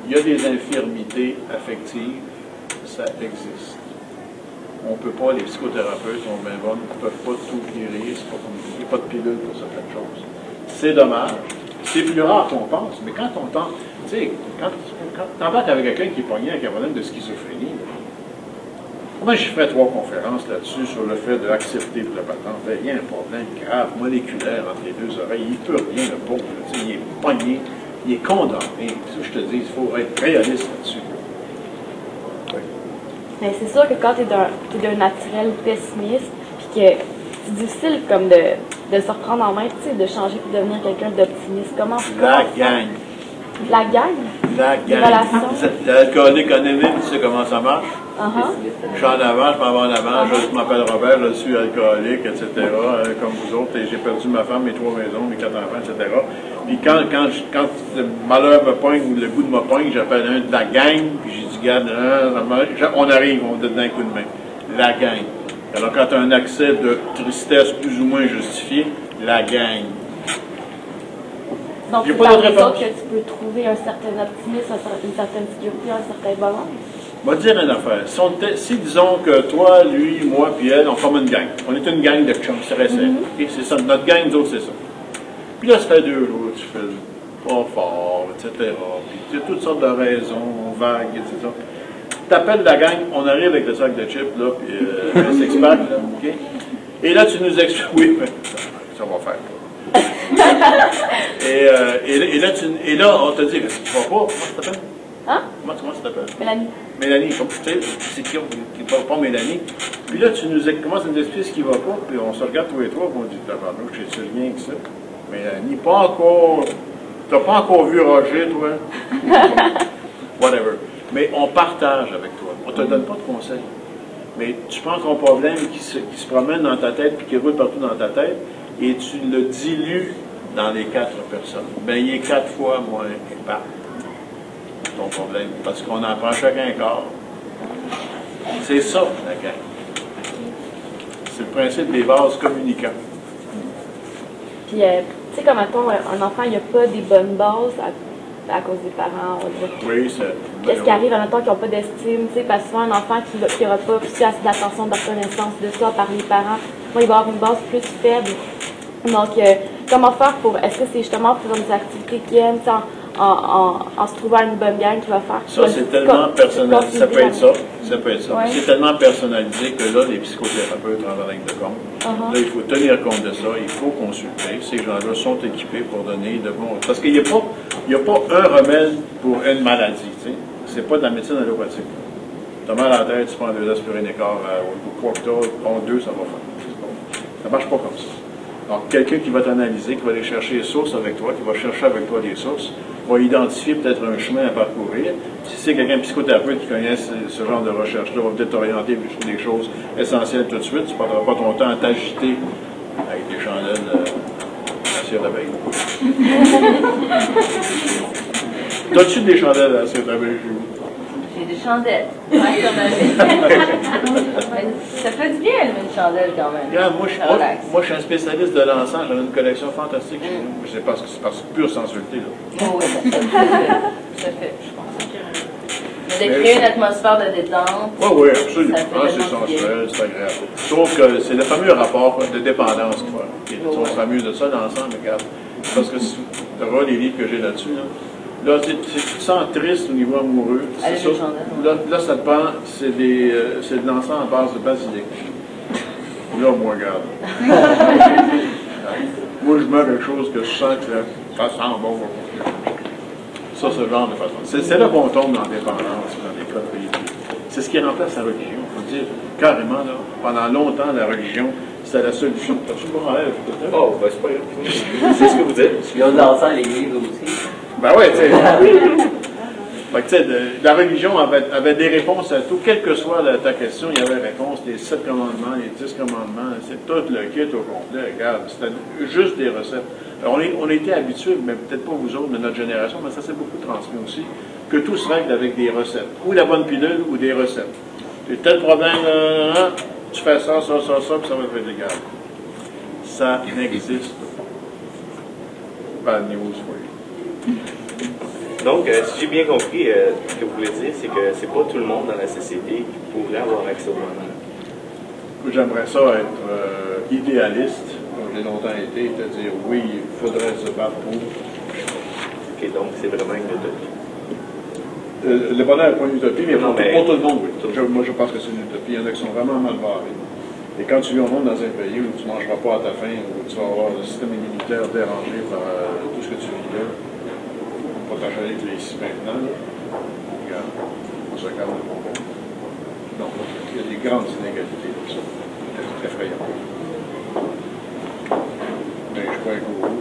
Il y a des infirmités affectives, ça existe. On ne peut pas, les psychothérapeutes sont bien bonnes, ne peuvent pas tout guérir, pas il n'y a pas de pilule pour certaines choses. C'est dommage. C'est plus rare qu'on pense, mais quand on tente, tu sais, quand, quand avec quelqu'un qui est pogné avec un problème de schizophrénie, moi, j'ai fait trois conférences là-dessus sur le fait d'accepter le patente. Ben, Il y a un problème grave, moléculaire entre les deux oreilles. Il ne peut rien, le pauvre. Il est pogné, il est condamné. Je te dis, il faut être réaliste là-dessus. Mais c'est sûr que quand tu es d'un naturel pessimiste, puis que c'est difficile comme de, de se reprendre en main, tu sais, de changer pour devenir quelqu'un d'optimiste. Comment La comment- gang. La gang? La gang? L'alcoolique anonyme, tu sais comment ça marche? Uh-huh. Je suis en avant, je m'en vais en avant, je m'appelle Robert, je suis alcoolique, etc., euh, comme vous autres, et j'ai perdu ma femme, mes trois maisons, mes quatre enfants, etc. Puis quand, quand, je- quand le malheur me pogne ou le goût de me pogne, j'appelle un de la gang, puis j'ai dit, garde, on arrive, on donne un coup de main. La gang. Alors, quand tu as un accès de tristesse plus ou moins justifié, la gang. Donc, les autres que tu peux trouver un certain optimisme, une certaine sécurité, un certain bonheur. Vais te dire une affaire. Si, on disons que toi, lui, moi, puis elle, on forme une gang. On est une gang de chums, c'est. Ok, C'est ça. Notre gang, nous autres, c'est ça. Puis là, ça fait deux jours, tu fais pas fort, etc. Puis tu as toutes sortes de raisons, vagues, etc. T'appelles la gang, on arrive avec le sac de chips, là, puis euh, [LAUGHS] là, OK? Et là, tu nous expliques, oui, mais ça va faire. [LAUGHS] et, euh, et, et là, tu, et là, on te dit, tu vas pas, comment ça t'appelle? Hein? Comment, comment ça t'appelle? Mélanie. Mélanie, comme tu sais, c'est qui qui parle pas Mélanie. Puis là, tu nous commences à nous expliquer ce qui va pas, puis on se regarde tous les trois, puis on dit, tabarnouche, j'ai-tu rien que ça? Mélanie, pas encore. T'as pas encore vu Roger, toi? [LAUGHS] Whatever. Mais on partage avec toi. On te donne pas de conseils. Mais tu prends ton problème qui se, qui se promène dans ta tête, puis qui roule partout dans ta tête, et tu le dilues dans les quatre personnes. Ben, il est quatre fois moins épars ton problème, parce qu'on en prend chacun un corps. C'est ça, la gang. C'est le principe des vases communicants. Puis, euh, tu sais, comme mettons, un enfant, il n'y a pas des bonnes bases à, à cause des parents, on. Oui, c'est. Qu'est-ce qui arrive, admettons, qui n'ont pas d'estime, tu sais, parce que souvent, un enfant qui n'aura pas reçu assez d'attention, de reconnaissance de soi par les parents, moi, il va avoir une base plus faible. Donc, euh, comment faire pour, est-ce que c'est justement pour des activités qu'il aime, tu sais, en, en, en, en se trouvant une bonne gang qui va faire Ça, c'est tellement personnalisé. Ça peut être ça. Ça peut être ça. Ouais. C'est tellement personnalisé que là, les psychothérapeutes en ligne de compte. Uh-huh. Là, il faut tenir compte de ça. Il faut consulter. Ces gens-là sont équipés pour donner de bons. Parce qu'il n'y a, pas- il y a pas un remède pour une maladie. Tu sais. C'est pas de la médecine allopathique. Tu as mal à la tête, tu prends deux aspirines écart euh, ou quoi que t'as, prends deux, ça va faire. Ça marche pas comme ça. Donc, quelqu'un qui va t'analyser, qui va aller chercher les sources avec toi, qui va chercher avec toi des sources, va identifier peut-être un chemin à parcourir. Si c'est quelqu'un psychothérapeute qui connaît ce, genre de recherche-là, va peut-être t'orienter sur des choses essentielles tout de suite. Tu ne perdras pas ton temps à t'agiter avec des chandelles à cire d'abeille. T'as-tu des chandelles à cire d'abeille? J'ai des chandelles. Ouais, comme avec. Mais [LAUGHS] ça fait du bien, allumer une chandelle quand même. Moi, je, Ça moi, relaxe. moi, je suis un spécialiste de l'encens. J'en ai une collection fantastique chez nous. C'est parce que c'est parce que pure sensualité. Là. Oh, oui, ça fait, ça fait, je pense. Mais de créer une atmosphère de détente. Oui, oui, absolument. Ah, c'est sensuel, c'est agréable. Je trouve que c'est le fameux rapport de dépendance qu'il faut. Puis, On se fameux de ça l'ensemble, regarde. Parce que si tu auras les livres que j'ai là-dessus, là, là tu, tu tu te sens triste au niveau amoureux. C'est ça? Là, là, ça te prend, c'est des, euh, c'est de l'encens à base de basilic. Là, moi, regarde. [LAUGHS] moi, je mets quelque chose que je sens que ça sent bon. Ça, ce genre de façon. C'est là qu'on tombe dans l'indépendance, dans les conneries. C'est ce qui remplace la religion. Il faut dire carrément, là, pendant longtemps, la religion, c'était la solution. T'as-tu bon rêve? Oh, ben c'est pas grave. [LAUGHS] C'est ce que vous dites. Ils ont dansé à l'église aussi. Ben ouais, tu sais. Tu sais, la religion avait, avait des réponses à tout. Quelle que soit ta question, il y avait réponse. Les sept commandements, les dix commandements, c'est tout le kit au complet. Regarde, c'était juste des recettes. Alors, on, est, on était habitués, mais peut-être pas vous autres, de notre génération, mais ça s'est beaucoup transmis aussi, que tout se règle avec des recettes. Ou la bonne pilule, ou des recettes. Tu tel problème, là, tu fais ça, ça, ça, ça, puis ça va te faire des gars. Ça n'existe pas. News for you. Donc, euh, si j'ai bien compris, euh, ce que vous voulez dire, c'est que c'est pas tout le monde dans la société qui pourrait avoir accès au bonheur. J'aimerais ça être euh, idéaliste, comme j'ai longtemps été, c'est-à-dire oui, il faudrait se battre pour. Ok, donc c'est vraiment une utopie. Le bonheur n'est pas une utopie, mais, Non, pour, mais- pour tout le monde, oui. Je- moi, je pense que c'est une utopie. Il y en a qui sont vraiment mal barrés. Et quand tu vis au monde dans un pays où tu ne mangeras pas à ta faim, où tu vas avoir le système immunitaire dérangé par tout ce que tu vis là, que ici maintenant, regarde, on se regarde. Non, il y a des grandes inégalités comme ça. C'est effrayant. Mais je un gourou.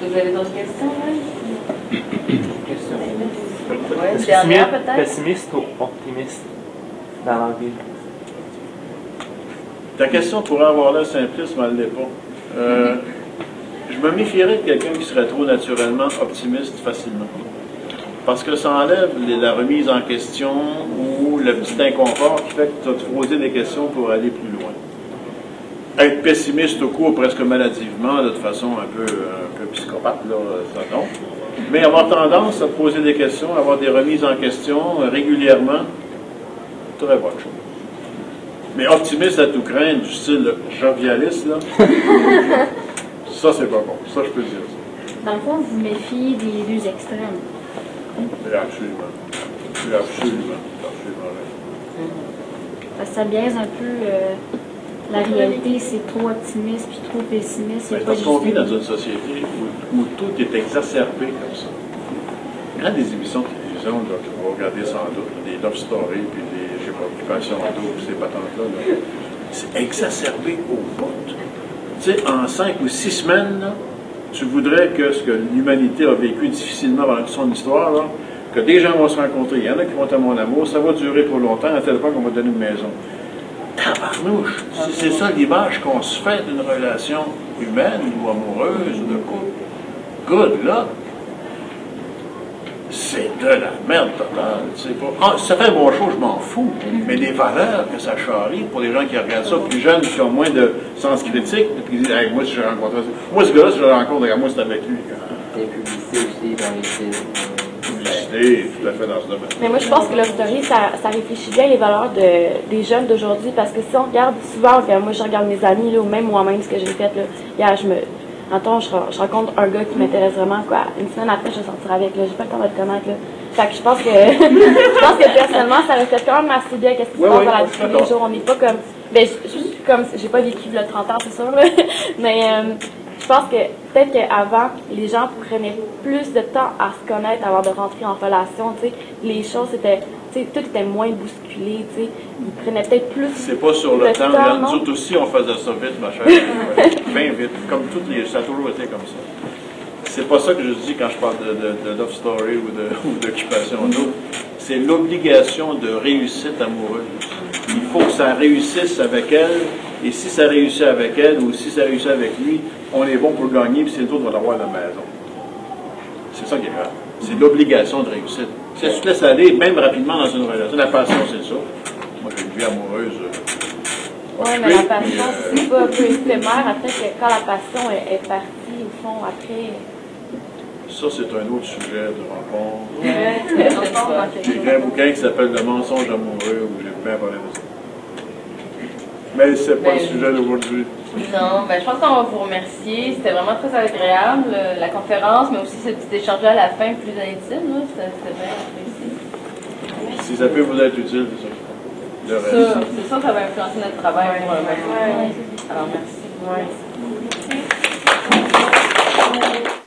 Vous avez d'autres questions, hein? Ouais, Est-ce que dernière peut-être? pessimiste ou optimiste dans la vie? Ta question pourrait avoir l'air simpliste, mais elle pas. Euh, je me méfierais de quelqu'un qui serait trop naturellement optimiste facilement. Parce que ça enlève la remise en question ou le petit inconfort qui fait que tu as te poser des questions pour aller plus loin. Être pessimiste au cours presque maladivement, de façon un peu, un peu psychopathe, là, ça non. Mais avoir tendance à te poser des questions, avoir des remises en question euh, régulièrement, très bonne chose. Mais optimiste à tout craindre, du style jovialiste, là, [LAUGHS] ça c'est pas bon. Ça, je peux dire ça. Dans le fond, vous méfiez des deux extrêmes. Absolument. Absolument. absolument. Parce que ça biaise un peu euh, la réalité, c'est trop optimiste puis trop pessimiste. Mais parce qu'on vit dans une société où, où tout est exacerbé comme ça. Quand des émissions de télévision là, que vous regardez sans doute, des love stories, puis des ces patentes-là, là, c'est exacerbé au bout. Tu sais, en cinq ou six semaines, tu voudrais que ce que l'humanité a vécu difficilement toute son histoire, que des gens vont se rencontrer, il y en a qui vont à mon amour, ça va durer trop longtemps, à tel point qu'on va donner une maison. Tabarnouche! C'est ça l'image qu'on se fait d'une relation humaine ou amoureuse ou de couple, good luck! C'est de la merde totale. sais pas. Ah, ça fait un bon show, je m'en fous. Mais les valeurs que ça charrie pour les gens qui regardent ça, plus jeunes, qui ont moins de sens critique, puis qui disent Hey, moi, si je rencontre Moi, ce gars-là, si je le rencontre, regarde, moi, c'est avec lui. Des publicités aussi dans les films. Publicité, tout à fait dans ce domaine. Mais moi, je pense que Love Story, ça, ça réfléchit bien les valeurs de, des jeunes d'aujourd'hui parce que si on regarde souvent, moi je regarde mes amis, là, ou même moi-même ce que j'ai fait, là, hier, je me. Attends, je, je rencontre un gars qui m'intéresse vraiment, quoi. Une semaine après, je vais sortir avec, là. J'ai pas le temps de le connaître, là. Fait que je pense que, [LAUGHS] je pense que personnellement, ça reflète quand même assez bien qu'est-ce qui se Ouais, passe ouais, dans la vie tous les jours. On n'est pas comme, ben, je, comme, j'ai pas vécu le 30 ans, c'est sûr, là. [LAUGHS] Mais, euh, je pense que peut-être qu'avant, les gens prenaient plus de temps à se connaître avant de rentrer en relation, tu sais. Les choses sais, tout était moins bousculé, tu sais. Ils prenaient peut-être plus. C'est pas sur le, temps. temps? Nous autres aussi, on faisait ça vite, ma chère. [LAUGHS] Bien vite. Comme toutes les. Ça a toujours été comme ça. C'est pas ça que je dis quand je parle de, de, de love story ou [LAUGHS] d'occupation. C'est l'obligation de réussite amoureuse. Il faut que ça réussisse avec elle. Et si ça réussit avec elle ou si ça réussit avec lui, on est bon pour le gagner, puis c'est le tour de l'avoir à la maison. C'est ça qui est grave. C'est l'obligation de réussite. Si tu te laisses aller, même rapidement dans une relation, la passion, c'est ça. Moi, j'ai une vie amoureuse. euh, Ouais, mais la passion, c'est pas un peu éphémère. Après, que quand la passion est, est partie, au fond, après. Ça, c'est un autre sujet de rencontre. Ouais, J'ai écrit un bouquin qui s'appelle Le mensonge amoureux où j'ai bien parlé de ça. Mais c'est pas le Ben, sujet d'aujourd'hui. Non, ben, je pense qu'on va vous remercier. C'était vraiment très agréable, euh, la conférence, mais aussi ce petit échange à la fin plus intime. C'était bien apprécié. Si ça peut vous être utile, c'est ça. C'est ça, ça va influencer notre travail. Pour. Alors, merci. Merci.